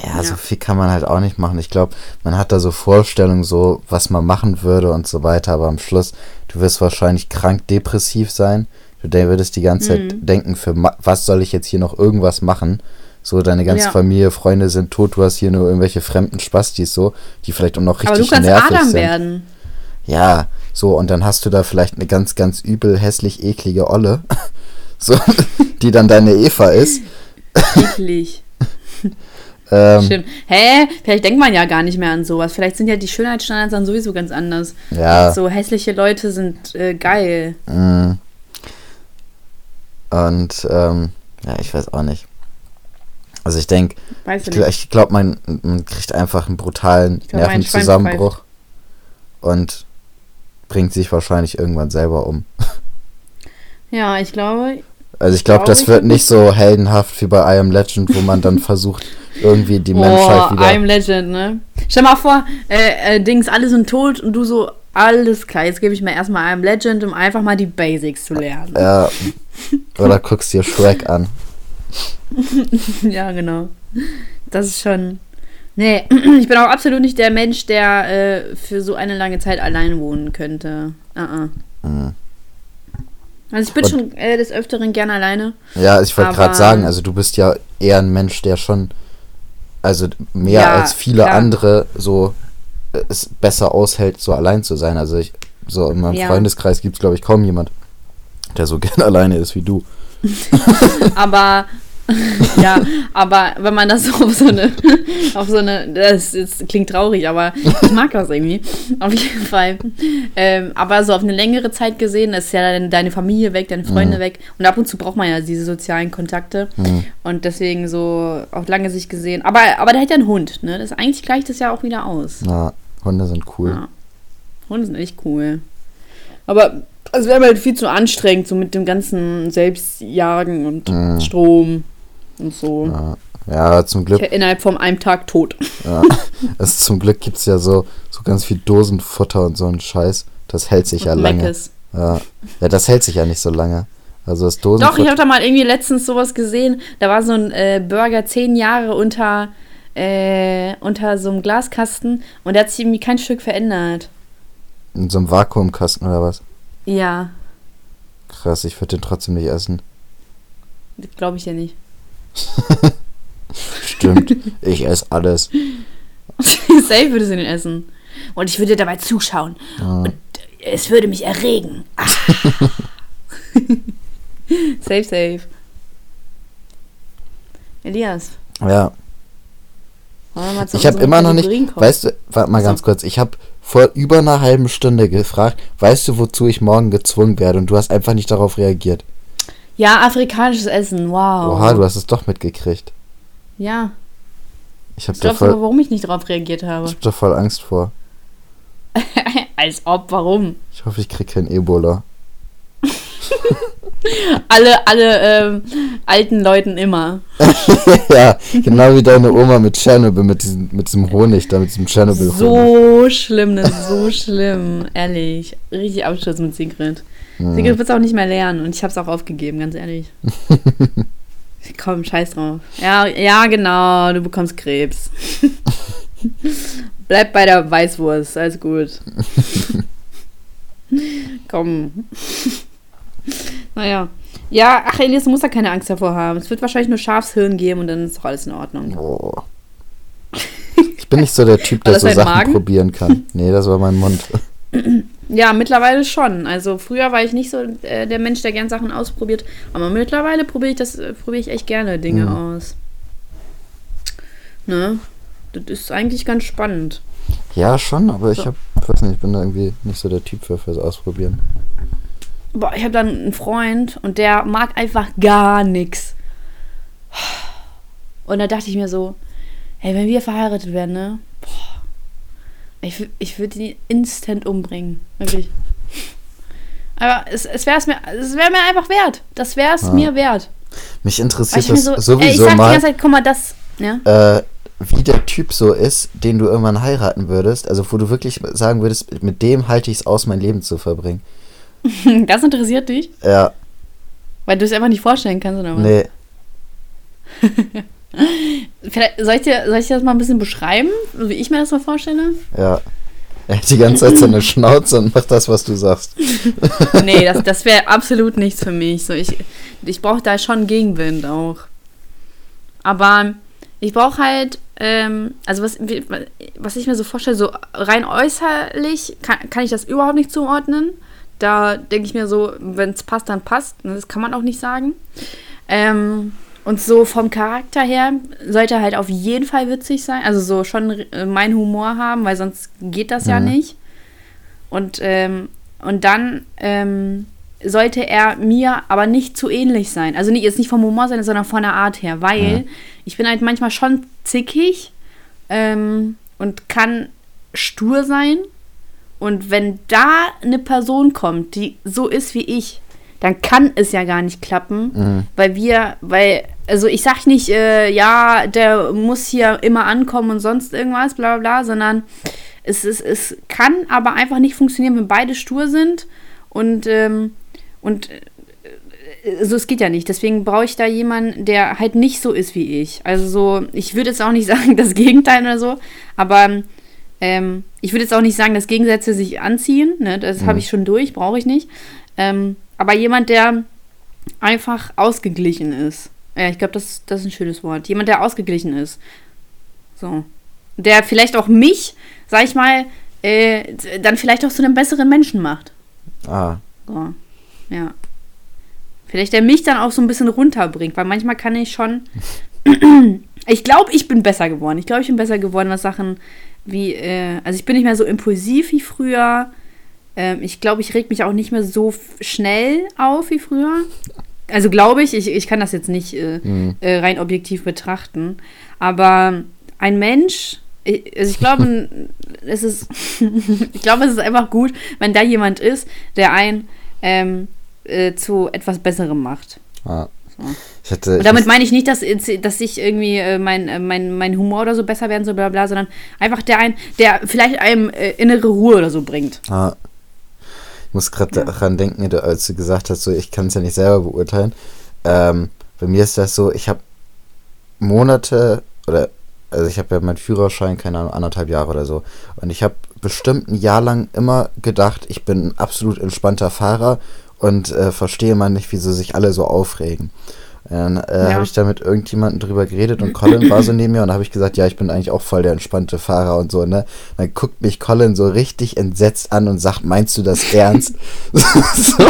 Speaker 2: Ja, ja, so viel kann man halt auch nicht machen. Ich glaube, man hat da so Vorstellungen, so was man machen würde und so weiter, aber am Schluss, du wirst wahrscheinlich krank depressiv sein Du würdest die ganze Zeit mhm. denken, für was soll ich jetzt hier noch irgendwas machen? So, deine ganze ja. Familie, Freunde sind tot, du hast hier nur irgendwelche fremden Spastis, so, die vielleicht auch noch richtig nervig sind. Aber du kannst Adam sind. werden. Ja, so, und dann hast du da vielleicht eine ganz, ganz übel, hässlich, eklige Olle, so, die dann deine Eva ist. Eklig.
Speaker 1: ähm, Stimmt. Hä? Vielleicht denkt man ja gar nicht mehr an sowas. Vielleicht sind ja die Schönheitsstandards dann sowieso ganz anders. Ja. So hässliche Leute sind äh, geil. Mhm.
Speaker 2: Und ähm, ja, ich weiß auch nicht. Also ich denke, ich, ich glaube, man, man, kriegt einfach einen brutalen glaub, Nervenzusammenbruch und bringt sich wahrscheinlich irgendwann selber um.
Speaker 1: Ja, ich glaube.
Speaker 2: Also ich glaube, das wird nicht so heldenhaft wie bei I Am Legend, wo man dann versucht, irgendwie die Menschheit
Speaker 1: wieder. I Am Legend, ne? Stell mal vor, äh, äh, Dings, alle sind tot und du so, alles klar, jetzt gebe ich mir erstmal Am Legend, um einfach mal die Basics zu lernen.
Speaker 2: Ja, Oder guckst dir Shrek an.
Speaker 1: ja, genau. Das ist schon. Nee, ich bin auch absolut nicht der Mensch, der äh, für so eine lange Zeit allein wohnen könnte. Uh -uh. Mhm. Also ich bin Und, schon äh, des Öfteren gern alleine.
Speaker 2: Ja, ich wollte gerade sagen, also du bist ja eher ein Mensch, der schon, also mehr ja, als viele klar. andere so es besser aushält, so allein zu sein. Also ich, so in meinem ja. Freundeskreis gibt es, glaube ich, kaum jemand, der so gern alleine ist wie du.
Speaker 1: aber ja, aber wenn man das auf so eine, auf so eine, das, das, klingt traurig, aber ich mag das irgendwie. Auf jeden Fall. Ähm, aber so auf eine längere Zeit gesehen, ist ja deine Familie weg, deine Freunde mhm. weg. Und ab und zu braucht man ja diese sozialen Kontakte. Mhm. Und deswegen so auf lange Sicht gesehen. Aber, aber der hat ja einen Hund, ne? Das eigentlich gleicht das ja auch wieder aus.
Speaker 2: Ja, Hunde sind cool. Ja.
Speaker 1: Hunde sind echt cool. Aber es wäre halt viel zu anstrengend, so mit dem ganzen Selbstjagen und mhm. Strom und so.
Speaker 2: Ja. Ja, zum Glück.
Speaker 1: innerhalb von einem Tag tot.
Speaker 2: Ja, also zum Glück gibt es ja so, so ganz viel Dosenfutter und so ein Scheiß. Das hält sich und ja lange. Ja. ja, das hält sich ja nicht so lange. Also das
Speaker 1: Dosenfutter. Doch, ich habe da mal irgendwie letztens sowas gesehen. Da war so ein äh, Burger zehn Jahre unter, äh, unter so einem Glaskasten und der hat sich irgendwie kein Stück verändert.
Speaker 2: In so einem Vakuumkasten oder was?
Speaker 1: Ja.
Speaker 2: Krass, ich würde den trotzdem nicht essen.
Speaker 1: Glaube ich ja nicht.
Speaker 2: Stimmt, ich esse alles.
Speaker 1: Safe würde sie den essen. Und ich würde dabei zuschauen. Ah. Und es würde mich erregen. Ah. safe, safe. Elias.
Speaker 2: Ja. Ich habe immer noch nicht, weißt du, warte mal ganz kurz, ich habe vor über einer halben Stunde gefragt, weißt du, wozu ich morgen gezwungen werde? Und du hast einfach nicht darauf reagiert.
Speaker 1: Ja, afrikanisches Essen, wow.
Speaker 2: Oha, du hast es doch mitgekriegt.
Speaker 1: Ja.
Speaker 2: Ich habe
Speaker 1: da voll, aber, warum ich nicht darauf reagiert habe.
Speaker 2: Ich habe da voll Angst vor.
Speaker 1: Als ob, warum?
Speaker 2: Ich hoffe, ich krieg kein Ebola.
Speaker 1: alle, alle ähm, alten Leuten immer.
Speaker 2: ja, genau wie deine Oma mit Tschernobyl, mit diesem, mit diesem Honig da, mit diesem Tschernobyl. -Honig.
Speaker 1: So schlimm, das ist so schlimm. Ehrlich. Richtig Absturz mit Sigrid. Hm. Sigrid wird es auch nicht mehr lernen und ich habe es auch aufgegeben, ganz ehrlich. Komm, scheiß drauf. Ja, ja, genau, du bekommst Krebs. Bleib bei der Weißwurst, alles gut. Komm. naja. Ja, ach, Elias, du musst da keine Angst davor haben. Es wird wahrscheinlich nur Schafshirn geben und dann ist doch alles in Ordnung. Oh.
Speaker 2: Ich bin nicht so der Typ, der so Sachen Magen? probieren kann. Nee, das war mein Mund.
Speaker 1: Ja, mittlerweile schon. Also früher war ich nicht so äh, der Mensch, der gern Sachen ausprobiert. Aber mittlerweile probiere ich das, äh, probiere ich echt gerne Dinge mhm. aus. Ne? Das ist eigentlich ganz spannend.
Speaker 2: Ja, schon, aber so. ich hab, weiß nicht, ich bin da irgendwie nicht so der Typ für fürs Ausprobieren.
Speaker 1: Boah, ich habe dann einen Freund und der mag einfach gar nichts. Und da dachte ich mir so, hey, wenn wir verheiratet werden, ne? Boah, ich, ich würde ihn instant umbringen. Wirklich. Aber es, es wäre mir, es wär mir einfach wert. Das wäre es ja. mir wert.
Speaker 2: Mich interessiert das so, sowieso ey, ich sag mal. Die ganze Zeit,
Speaker 1: guck mal, das. Ja?
Speaker 2: Äh, wie der Typ so ist, den du irgendwann heiraten würdest, also wo du wirklich sagen würdest, mit dem halte ich es aus, mein Leben zu verbringen.
Speaker 1: das interessiert dich?
Speaker 2: Ja.
Speaker 1: Weil du es einfach nicht vorstellen kannst, oder was?
Speaker 2: Nee.
Speaker 1: Vielleicht, soll, ich dir, soll ich dir das mal ein bisschen beschreiben, wie ich mir das so vorstelle?
Speaker 2: Ja. Er hat die ganze Zeit seine Schnauze und macht das, was du sagst.
Speaker 1: nee, das, das wäre absolut nichts für mich. So, ich ich brauche da schon Gegenwind auch. Aber ich brauche halt, ähm, also was, was ich mir so vorstelle, so rein äußerlich kann, kann ich das überhaupt nicht zuordnen. Da denke ich mir so, wenn es passt, dann passt. Das kann man auch nicht sagen. Ähm, und so vom Charakter her sollte er halt auf jeden Fall witzig sein. Also so schon äh, mein Humor haben, weil sonst geht das mhm. ja nicht. Und, ähm, und dann ähm, sollte er mir aber nicht zu ähnlich sein. Also nicht, jetzt nicht vom Humor sein, sondern von der Art her. Weil mhm. ich bin halt manchmal schon zickig ähm, und kann stur sein. Und wenn da eine Person kommt, die so ist wie ich, dann kann es ja gar nicht klappen, mhm. weil wir, weil, also ich sag nicht, äh, ja, der muss hier immer ankommen und sonst irgendwas, bla bla bla, sondern es, es, es kann aber einfach nicht funktionieren, wenn beide stur sind und, ähm, und äh, also es geht ja nicht. Deswegen brauche ich da jemanden, der halt nicht so ist wie ich. Also so, ich würde jetzt auch nicht sagen das Gegenteil oder so, aber ähm, ich würde jetzt auch nicht sagen, dass Gegensätze sich anziehen. Ne? Das mhm. habe ich schon durch, brauche ich nicht. Ähm, aber jemand, der einfach ausgeglichen ist. Ja, ich glaube, das, das ist ein schönes Wort. Jemand, der ausgeglichen ist. So. Der vielleicht auch mich, sag ich mal, äh, dann vielleicht auch zu einem besseren Menschen macht.
Speaker 2: Ah.
Speaker 1: So. Ja. Vielleicht der mich dann auch so ein bisschen runterbringt, weil manchmal kann ich schon. ich glaube, ich bin besser geworden. Ich glaube, ich bin besser geworden, was Sachen wie. Äh, also, ich bin nicht mehr so impulsiv wie früher. Ähm, ich glaube, ich reg mich auch nicht mehr so schnell auf wie früher. Also glaube ich, ich, ich kann das jetzt nicht äh, mhm. äh, rein objektiv betrachten. Aber ein Mensch, ich, also ich glaube, es ist, ich glaube, es ist einfach gut, wenn da jemand ist, der einen ähm, äh, zu etwas Besserem macht.
Speaker 2: Ah.
Speaker 1: So. Hatte, und damit meine ich nicht, dass, dass ich irgendwie äh, mein, äh, mein, mein Humor oder so besser werden soll, bla bla, sondern einfach der ein, der vielleicht einem äh, innere Ruhe oder so bringt.
Speaker 2: Ah, muss gerade ja. daran denken, als du gesagt hast, so ich kann es ja nicht selber beurteilen. Ähm, bei mir ist das so, ich habe Monate oder also ich habe ja meinen Führerschein, keine Ahnung, anderthalb Jahre oder so. Und ich habe bestimmt ein Jahr lang immer gedacht, ich bin ein absolut entspannter Fahrer und äh, verstehe mal nicht, wieso sich alle so aufregen. Dann äh,
Speaker 1: Ja.
Speaker 2: habe ich da mit irgendjemandem drüber geredet und Colin war so neben mir und da habe ich gesagt, ja, ich bin eigentlich auch voll der entspannte Fahrer und so, ne? Dann guckt mich Colin so richtig entsetzt an und sagt, meinst du das ernst? so.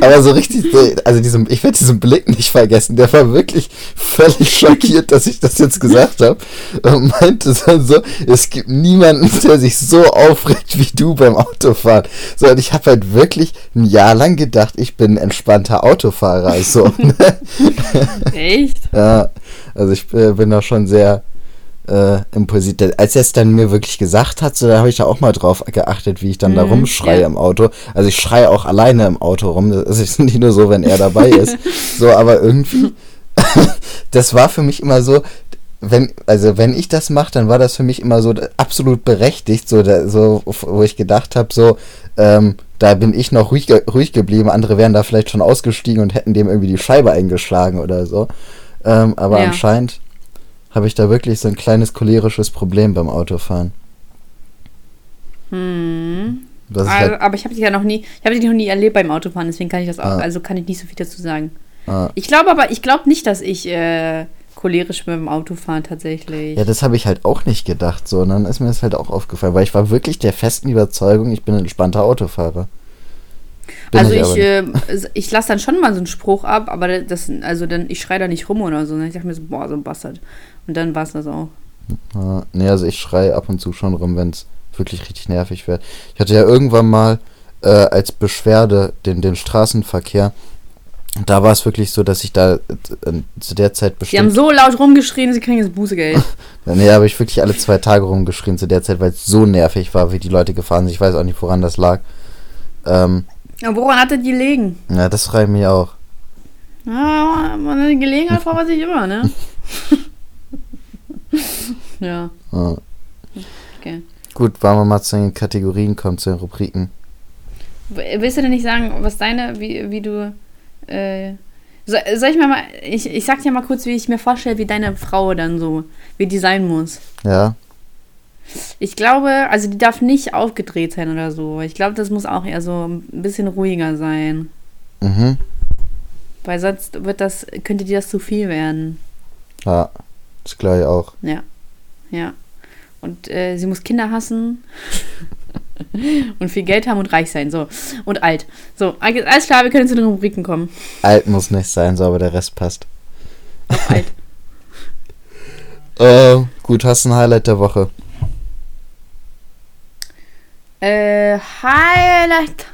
Speaker 2: Aber so richtig, so, also diesem, ich werde diesen Blick nicht vergessen, der war wirklich völlig schockiert, dass ich das jetzt gesagt habe und meinte dann so, es gibt niemanden, der sich so aufregt wie du beim Autofahren. So, und ich habe halt wirklich ein Jahr lang gedacht, ich bin ein entspannter Autofahrer. So, ne?
Speaker 1: Echt?
Speaker 2: ja, also ich äh, bin da schon sehr äh, impulsiv. Als er es dann mir wirklich gesagt hat, so, da habe ich da auch mal drauf geachtet, wie ich dann da
Speaker 1: Mhm,
Speaker 2: rumschreie
Speaker 1: ja.
Speaker 2: im Auto. Also ich schreie auch alleine im Auto rum. Das ist nicht nur so, wenn er dabei ist. So, aber irgendwie, das war für mich immer so, wenn, also wenn ich das mache, dann war das für mich immer so absolut berechtigt, so, da, so wo ich gedacht habe, so, ähm, da bin ich noch ruhig, ruhig geblieben, andere wären da vielleicht schon ausgestiegen und hätten dem irgendwie die Scheibe eingeschlagen oder so. Ähm, aber
Speaker 1: Ja.
Speaker 2: anscheinend habe ich da wirklich so ein kleines cholerisches Problem beim Autofahren.
Speaker 1: Hm. Also,
Speaker 2: halt,
Speaker 1: aber ich habe dich ja noch nie, ich habe dich noch nie erlebt beim Autofahren, deswegen kann ich das auch,
Speaker 2: Ah.
Speaker 1: also kann ich nicht so viel dazu sagen.
Speaker 2: ah,
Speaker 1: Ich glaube aber, ich glaube nicht, dass ich äh, cholerisch bin beim Autofahren tatsächlich.
Speaker 2: ja, das habe ich halt auch nicht gedacht, so. Und dann ist mir das halt auch aufgefallen, weil ich war wirklich der festen Überzeugung, ich bin ein entspannter Autofahrer. Bin
Speaker 1: also ich,
Speaker 2: nicht.
Speaker 1: äh, ich lasse dann schon mal so einen Spruch ab, aber das, also dann, ich schreie da nicht rum oder so. ne? Ich dachte mir so, boah, so ein Bastard. Und dann war es das auch.
Speaker 2: Ja, nee, also ich schreie ab und zu schon rum, wenn es wirklich richtig nervig wird. Ich hatte ja irgendwann mal äh, als Beschwerde den, den Straßenverkehr. Da war es wirklich so, dass ich da äh, zu der Zeit
Speaker 1: Sie haben
Speaker 2: bestimmt.
Speaker 1: so laut rumgeschrien, sie kriegen jetzt Bußegeld.
Speaker 2: Nee, da habe ich wirklich alle zwei Tage rumgeschrien zu der Zeit, weil es so nervig war, wie die Leute gefahren sind. Ich weiß auch nicht, woran das lag. Ähm,
Speaker 1: ja, woran hat das gelegen?
Speaker 2: ja, das frage ich mich auch.
Speaker 1: Ja, man eine Gelegenheit braucht man sich immer, ne? ja,
Speaker 2: Ja.
Speaker 1: okay.
Speaker 2: Gut, wollen wir mal zu den Kategorien kommen, zu den Rubriken.
Speaker 1: Willst du denn nicht sagen, was deine, wie, wie du, äh, soll, soll ich mir mal, ich, ich sag dir mal kurz, wie ich mir vorstelle, wie deine Frau dann so, wie die sein muss.
Speaker 2: Ja,
Speaker 1: Ich glaube, also die darf nicht aufgedreht sein oder so. Ich glaube, das muss auch eher so ein bisschen ruhiger sein.
Speaker 2: mhm.
Speaker 1: Weil sonst wird das, könnte dir das zu viel werden.
Speaker 2: Ja, das ich auch.
Speaker 1: Ja. Ja. Und äh, sie muss Kinder hassen. und viel Geld haben und reich sein. So. Und alt. So, alles klar, wir können zu den Rubriken kommen.
Speaker 2: Alt muss nicht sein, so, aber der Rest passt.
Speaker 1: Doch alt.
Speaker 2: Äh, gut, hast du ein Highlight der Woche?
Speaker 1: Äh, Highlight.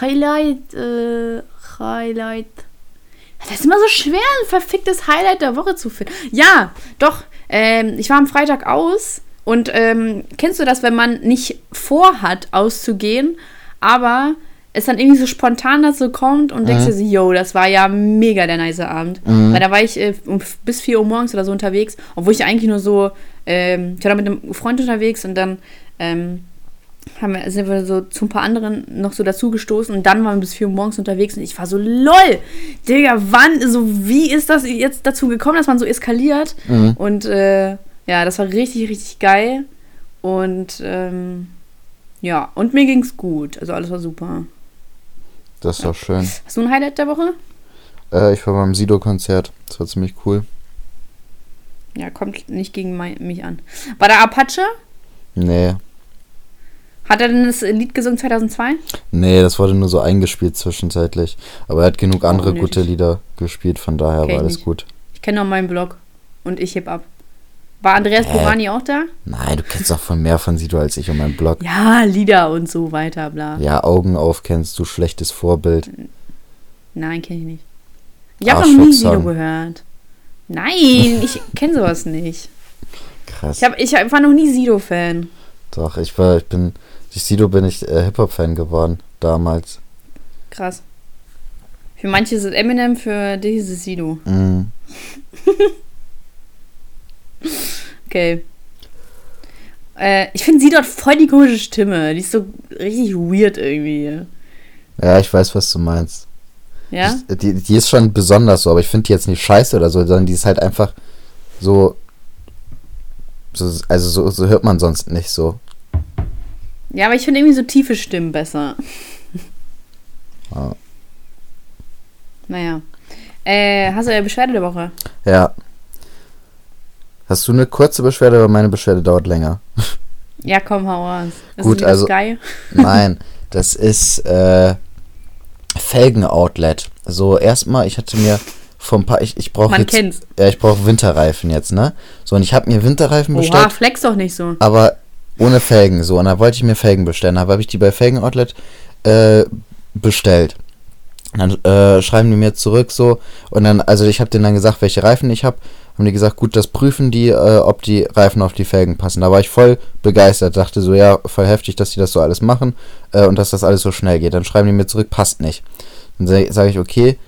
Speaker 1: Highlight, äh, Highlight. Das ist immer so schwer, ein verficktes Highlight der Woche zu finden. Ja, doch. Ähm, ich war am Freitag aus und ähm, kennst du das, wenn man nicht vorhat, auszugehen, aber es dann irgendwie so spontan dazu kommt und denkst
Speaker 2: Mhm.
Speaker 1: dir so, yo, das war ja mega der nice Abend.
Speaker 2: Mhm.
Speaker 1: Weil da war ich äh, um, bis 4 Uhr morgens oder so unterwegs, obwohl ich eigentlich nur so, ähm, ich war da mit einem Freund unterwegs und dann ähm, haben wir, sind wir so zu ein paar anderen noch so dazugestoßen und dann waren wir bis 4 Uhr morgens unterwegs und ich war so, lol, Digga, wann, so wie ist das jetzt dazu gekommen, dass man so eskaliert?
Speaker 2: Mhm.
Speaker 1: Und äh, ja, das war richtig, richtig geil. Und ähm, ja, und mir ging's gut. Also alles war super.
Speaker 2: Das ist doch schön.
Speaker 1: Hast du ein Highlight der Woche?
Speaker 2: Äh, ich war beim Sido-Konzert. Das war ziemlich cool.
Speaker 1: Ja, kommt nicht gegen mein, mich an. War da Apache?
Speaker 2: Nee.
Speaker 1: Hat er denn das Lied gesungen 2002?
Speaker 2: Nee, das wurde nur so eingespielt zwischenzeitlich. Aber er hat genug andere
Speaker 1: unnötig.
Speaker 2: gute Lieder gespielt, von daher
Speaker 1: Kenn
Speaker 2: war alles
Speaker 1: nicht.
Speaker 2: gut.
Speaker 1: Ich kenne nur meinen Blog und ich heb ab. War Andreas
Speaker 2: Hä?
Speaker 1: Borani auch da?
Speaker 2: Nein, du kennst doch von mehr von Sido als ich und meinem Blog.
Speaker 1: Ja, Lieder und so weiter, bla.
Speaker 2: Ja, Augen auf kennst du, schlechtes Vorbild.
Speaker 1: Nein, kenne ich nicht. Ich habe noch nie. Sido gehört. Nein, ich kenne sowas nicht.
Speaker 2: Krass.
Speaker 1: Ich, hab, ich war noch nie Sido-Fan.
Speaker 2: Doch, ich war, ich bin, durch Sido bin ich äh, Hip-Hop-Fan geworden, damals.
Speaker 1: Krass. Für manche ist es Eminem, für dich ist es Sido.
Speaker 2: Mhm.
Speaker 1: Okay. Äh, ich finde Sido hat voll die komische Stimme. Die ist so richtig weird irgendwie.
Speaker 2: Ja, ich weiß, was du meinst.
Speaker 1: Ja?
Speaker 2: Ich, die, die ist schon besonders so, aber ich finde die jetzt nicht scheiße oder so, sondern die ist halt einfach so. so also so, so hört man sonst nicht so.
Speaker 1: Ja, aber ich finde irgendwie so tiefe Stimmen besser.
Speaker 2: Ja.
Speaker 1: Naja. Äh, hast du eine Beschwerde der Woche?
Speaker 2: Ja. Hast du eine kurze Beschwerde, aber meine Beschwerde dauert länger?
Speaker 1: Ja, komm, hau raus. Ist
Speaker 2: Gut, also-
Speaker 1: Sky?
Speaker 2: Nein, das ist äh, Felgen-Outlet. So, erstmal, ich hatte mir vor ein paar, ich, ich brauche
Speaker 1: Man
Speaker 2: jetzt,
Speaker 1: kennt's.
Speaker 2: ja, ich brauche Winterreifen jetzt, ne? So, und ich habe mir Winterreifen
Speaker 1: Oha,
Speaker 2: bestellt,
Speaker 1: flex doch nicht so.
Speaker 2: aber ohne Felgen, so. Und da wollte ich mir Felgen bestellen. Da habe ich die bei Felgen-Outlet äh, bestellt. Dann äh, schreiben die mir zurück so und dann, also ich habe denen dann gesagt, welche Reifen ich habe. Haben die gesagt, gut, das prüfen die, äh, ob die Reifen auf die Felgen passen. Da war ich voll begeistert, dachte so, ja, voll heftig, dass die das so alles machen äh, und dass das alles so schnell geht. Dann schreiben die mir zurück, passt nicht. Dann sage ich, okay,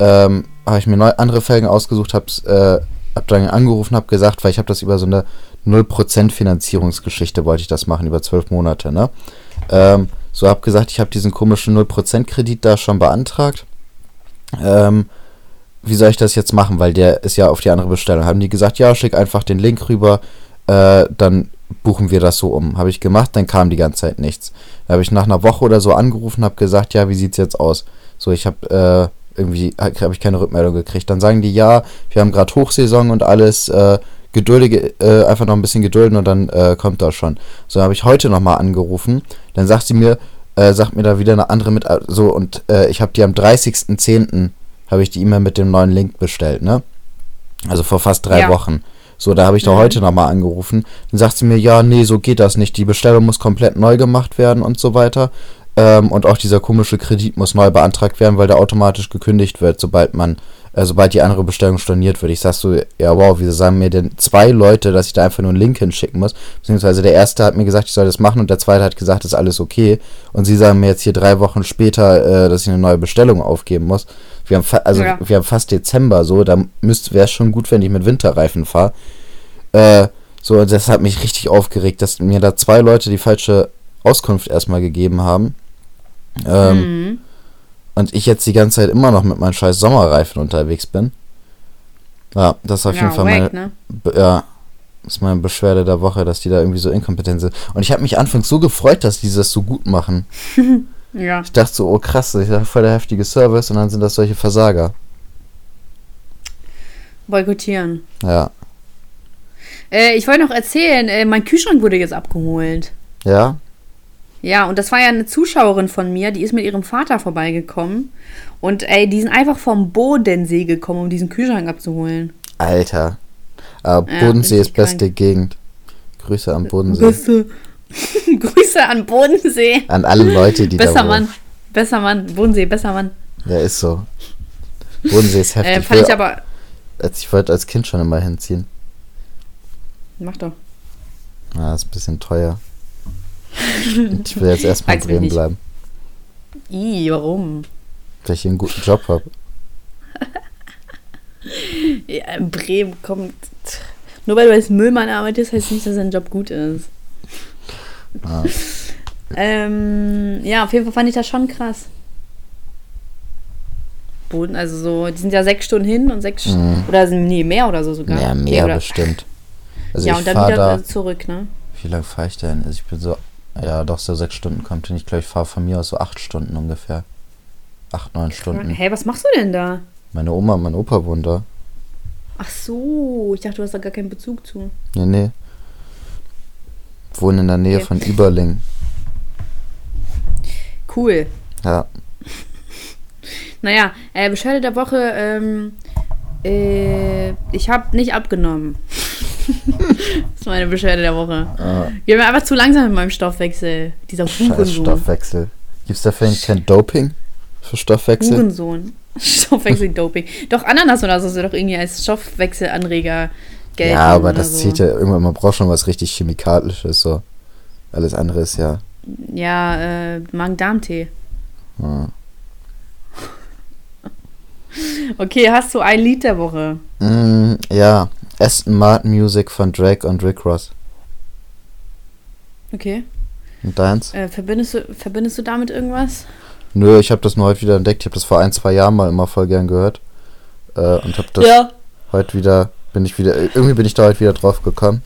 Speaker 2: ähm, habe ich mir neu andere Felgen ausgesucht, hab's, äh, hab dann angerufen, hab gesagt, weil ich habe das über so eine 0% Finanzierungsgeschichte wollte ich das machen, über zwölf Monate, ne? Ähm, so hab gesagt, ich habe diesen komischen 0% Kredit da schon beantragt. Ähm, wie soll ich das jetzt machen? Weil der ist ja auf die andere Bestellung. Haben die gesagt, ja, schick einfach den Link rüber, äh, dann buchen wir das so um. Habe ich gemacht, dann kam die ganze Zeit nichts. Da habe ich nach einer Woche oder so angerufen, habe gesagt, ja, wie sieht's jetzt aus? So, ich habe äh, irgendwie habe ich keine Rückmeldung gekriegt. Dann sagen die, ja, wir haben gerade Hochsaison und alles. Äh, geduldige, äh, einfach noch ein bisschen gedulden und dann äh, kommt das schon. So habe ich heute nochmal angerufen. Dann sagt sie mir, äh, sagt mir da wieder eine andere mit, so und äh, ich habe die am 30.10. habe ich die E-Mail mit dem neuen Link bestellt, ne? Also vor fast drei
Speaker 1: Ja.
Speaker 2: Wochen. So, da habe ich da
Speaker 1: Mhm.
Speaker 2: heute nochmal angerufen. Dann sagt sie mir, ja, nee, so geht das nicht. Die Bestellung muss komplett neu gemacht werden und so weiter. Ähm, und auch dieser komische Kredit muss neu beantragt werden, weil der automatisch gekündigt wird, sobald man, äh, sobald die andere Bestellung storniert wird. Ich sag so, ja wow, wieso sagen mir denn zwei Leute, dass ich da einfach nur einen Link hinschicken muss? Beziehungsweise der erste hat mir gesagt, ich soll das machen und der zweite hat gesagt, ist alles okay. Und sie sagen mir jetzt hier drei Wochen später, äh, dass ich eine neue Bestellung aufgeben muss. Wir haben, also
Speaker 1: Ja.
Speaker 2: wir haben fast Dezember so, da wäre es schon gut, wenn ich mit Winterreifen fahre. Äh, so, und das hat mich richtig aufgeregt, dass mir da zwei Leute die falsche Auskunft erstmal gegeben haben. Ähm,
Speaker 1: Mhm.
Speaker 2: Und ich jetzt die ganze Zeit immer noch mit meinen scheiß Sommerreifen unterwegs bin. Ja, das ist auf jeden
Speaker 1: Ja,
Speaker 2: Fall
Speaker 1: wack,
Speaker 2: meine,
Speaker 1: ne?
Speaker 2: Ja, ist meine Beschwerde der Woche, dass die da irgendwie so inkompetent sind. Und ich habe mich anfangs so gefreut, dass die das so gut machen.
Speaker 1: Ja.
Speaker 2: Ich dachte so, oh krass, das ist ja voll der heftige Service und dann sind das solche Versager.
Speaker 1: Boykottieren.
Speaker 2: Ja.
Speaker 1: Äh, ich wollte noch erzählen, äh, mein Kühlschrank wurde jetzt abgeholt.
Speaker 2: Ja?
Speaker 1: Ja, und das war ja eine Zuschauerin von mir, die ist mit ihrem Vater vorbeigekommen. Und ey, die sind einfach vom Bodensee gekommen, um diesen Kühlschrank abzuholen.
Speaker 2: Alter. Aber
Speaker 1: Ja,
Speaker 2: Bodensee
Speaker 1: richtig
Speaker 2: ist beste Gegend. Grüße am Bodensee.
Speaker 1: Grüße. Grüße an Bodensee.
Speaker 2: An alle Leute, die da
Speaker 1: Besser
Speaker 2: wohnen.
Speaker 1: Mann. Besser Mann. Bodensee, besser Mann.
Speaker 2: Ja, ist so. Bodensee ist heftig.
Speaker 1: Äh, fand ich
Speaker 2: will-
Speaker 1: aber.
Speaker 2: als ich wollte als Kind schon immer hinziehen.
Speaker 1: Mach doch.
Speaker 2: Ja, ist ein bisschen teuer. Und ich will jetzt erstmal in Bremen bleiben,
Speaker 1: Ih, warum?
Speaker 2: weil ich hier einen guten Job habe.
Speaker 1: Ja, in Bremen kommt. Nur weil du als Müllmann arbeitest, heißt nicht, dass dein Job gut ist.
Speaker 2: Ja.
Speaker 1: Ähm, ja, auf jeden Fall fand ich das schon krass. Boden, also so, die sind ja sechs Stunden hin und sechs
Speaker 2: Mhm.
Speaker 1: oder sind nee, mehr oder so sogar.
Speaker 2: Ja,
Speaker 1: Nee,
Speaker 2: mehr
Speaker 1: oder,
Speaker 2: bestimmt. Also
Speaker 1: ja, und dann wieder
Speaker 2: da.
Speaker 1: äh, zurück, ne?
Speaker 2: Wie lange fahre ich denn? Also ich bin so. Ja, doch, so sechs Stunden kommt hin. Ich glaube, ich fahre von mir aus so acht Stunden ungefähr. Acht, neun Stunden.
Speaker 1: Hey, was machst du denn da?
Speaker 2: Meine Oma und mein Opa wohnen da.
Speaker 1: Ach so, ich dachte, du hast da gar keinen Bezug zu.
Speaker 2: Nee, nee. Wohnen in der Nähe
Speaker 1: Okay.
Speaker 2: von Überling.
Speaker 1: Cool.
Speaker 2: Ja.
Speaker 1: Naja, äh, Beschwerde der Woche, ähm, äh, ich habe nicht abgenommen. das ist meine Beschwerde der Woche.
Speaker 2: Äh,
Speaker 1: Ich bin einfach zu langsam mit meinem Stoffwechsel. Dieser
Speaker 2: scheiß
Speaker 1: Hurensohn.
Speaker 2: Stoffwechsel. Gibt's dafür eigentlich kein Doping? Für Stoffwechsel?
Speaker 1: Hurensohn. Stoffwechsel-Doping. Doch Ananas oder so ist doch irgendwie als Stoffwechselanreger gelten.
Speaker 2: Ja, aber das
Speaker 1: so.
Speaker 2: zieht ja irgendwann, man braucht schon was richtig Chemikalisches, so. Alles andere ist ja.
Speaker 1: Ja, äh, Magen-Darm-Tee.
Speaker 2: ja.
Speaker 1: Okay, hast du ein Lied der Woche?
Speaker 2: Mm, ja, Aston Martin Music von Drake und Rick Ross.
Speaker 1: Okay.
Speaker 2: Und deins?
Speaker 1: Äh, verbindest, du, verbindest du damit irgendwas?
Speaker 2: Nö, ich habe das nur heute wieder entdeckt. Ich habe das vor ein, zwei Jahren mal immer voll gern gehört. Äh, und habe das heute wieder, bin ich wieder, irgendwie bin ich da heute wieder drauf gekommen.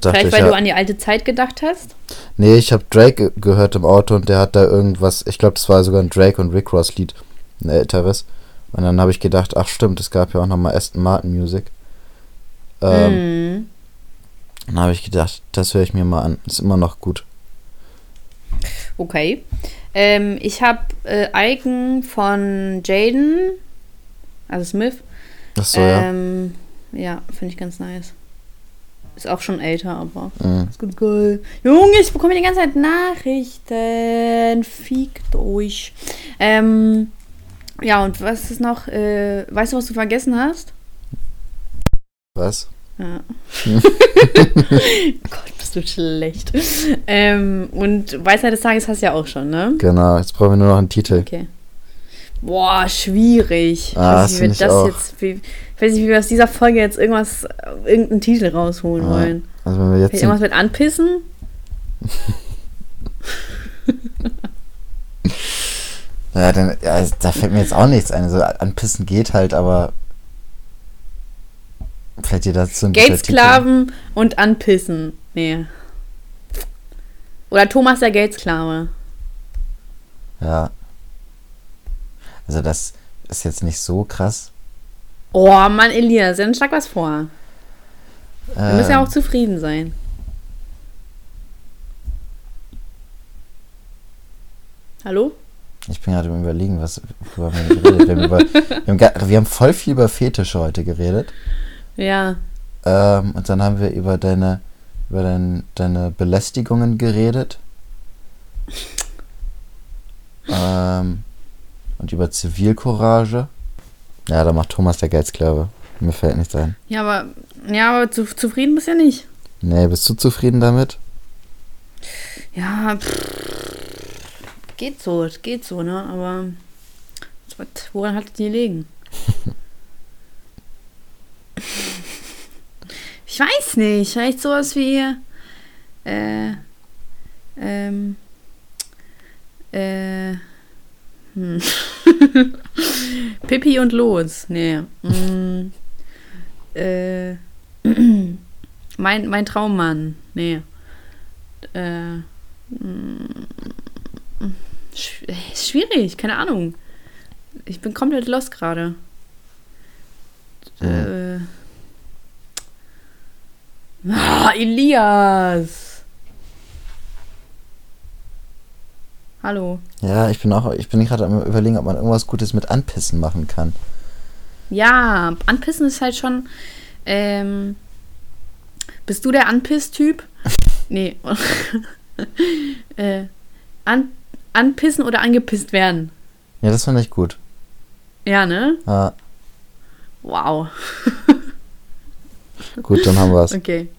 Speaker 1: Vielleicht,
Speaker 2: ich,
Speaker 1: weil
Speaker 2: ja,
Speaker 1: du an die alte Zeit gedacht hast?
Speaker 2: nee, ich habe Drake ge- gehört im Auto und der hat da irgendwas, ich glaube, das war sogar ein Drake und Rick Ross Lied, ein älteres. Und dann habe ich gedacht, ach stimmt, es gab ja auch nochmal Aston Martin Music. Ähm,
Speaker 1: Mhm.
Speaker 2: Dann habe ich gedacht, das höre ich mir mal an. Ist immer noch gut.
Speaker 1: Okay. Ähm, ich habe äh, Icon von Jaden, also Smith.
Speaker 2: Ach so, ja.
Speaker 1: ähm, ja, finde ich ganz nice. Ist auch schon älter, aber
Speaker 2: Mhm.
Speaker 1: ist gut geil. Junge, ich bekomme die ganze Zeit Nachrichten. Fiegt euch. Ähm, ja, und was ist noch? Äh, weißt du, was du vergessen hast?
Speaker 2: Was?
Speaker 1: Ja. Gott, bist du schlecht. Ähm, und Weisheit des Tages hast du ja auch schon, ne?
Speaker 2: Genau, jetzt brauchen wir nur noch einen Titel.
Speaker 1: Okay. Boah, schwierig.
Speaker 2: Ah,
Speaker 1: nicht, wie wir
Speaker 2: das auch.
Speaker 1: jetzt. Wie, weiß nicht, wie wir aus dieser Folge jetzt irgendwas, irgendeinen Titel rausholen
Speaker 2: Ja.
Speaker 1: wollen.
Speaker 2: Also wenn wir jetzt
Speaker 1: irgendwas mit anpissen?
Speaker 2: ja, dann, ja, da fällt mir jetzt auch nichts ein. Also anpissen geht halt, aber fällt dir dazu ein?
Speaker 1: Geldsklaven und anpissen. Nee. Oder Thomas der Geldsklave.
Speaker 2: Ja. Also das ist jetzt nicht so krass.
Speaker 1: Oh Mann, Elias, dann schlag was vor. Wir müssen ja
Speaker 2: Ähm,
Speaker 1: auch zufrieden sein. Hallo?
Speaker 2: Ich bin gerade im Überlegen, was worüber wir geredet. Wir haben, über, wir, haben, wir haben voll viel über Fetische heute geredet.
Speaker 1: Ja.
Speaker 2: Ähm, und dann haben wir über deine, über dein, deine Belästigungen geredet. Ähm, und über Zivilcourage. Ja, da macht Thomas der Geizsklave. Mir fällt nichts ein.
Speaker 1: Ja, aber, ja, aber zu, zufrieden bist du ja nicht.
Speaker 2: Nee, bist du zufrieden damit?
Speaker 1: Ja, pff, geht so, es geht so, ne? Aber woran hat es dir gelegen? ich weiß nicht. Vielleicht sowas wie äh, ähm, äh, hm. Pippi und Los. Nee. Mm, äh, mein, mein Traummann. Nee. Äh, sch- schwierig, keine Ahnung. Ich bin komplett lost gerade. Äh. Ah, Elias! Hallo.
Speaker 2: Ja, ich bin auch, ich bin gerade am überlegen, ob man irgendwas Gutes mit Anpissen machen kann.
Speaker 1: Ja, anpissen ist halt schon. Ähm, bist du der Anpiss-Typ? nee. äh, an, anpissen oder angepisst werden?
Speaker 2: Ja, das fand ich gut.
Speaker 1: Ja, ne?
Speaker 2: Ja,
Speaker 1: Wow.
Speaker 2: gut, dann haben wir es.
Speaker 1: Okay.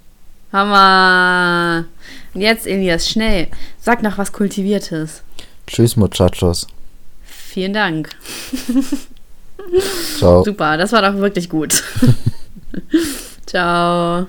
Speaker 1: Hammer. Jetzt, Elias, schnell. Sag noch was Kultiviertes.
Speaker 2: Tschüss, Muchachos.
Speaker 1: Vielen Dank.
Speaker 2: Ciao.
Speaker 1: Super, das war doch wirklich gut. Ciao.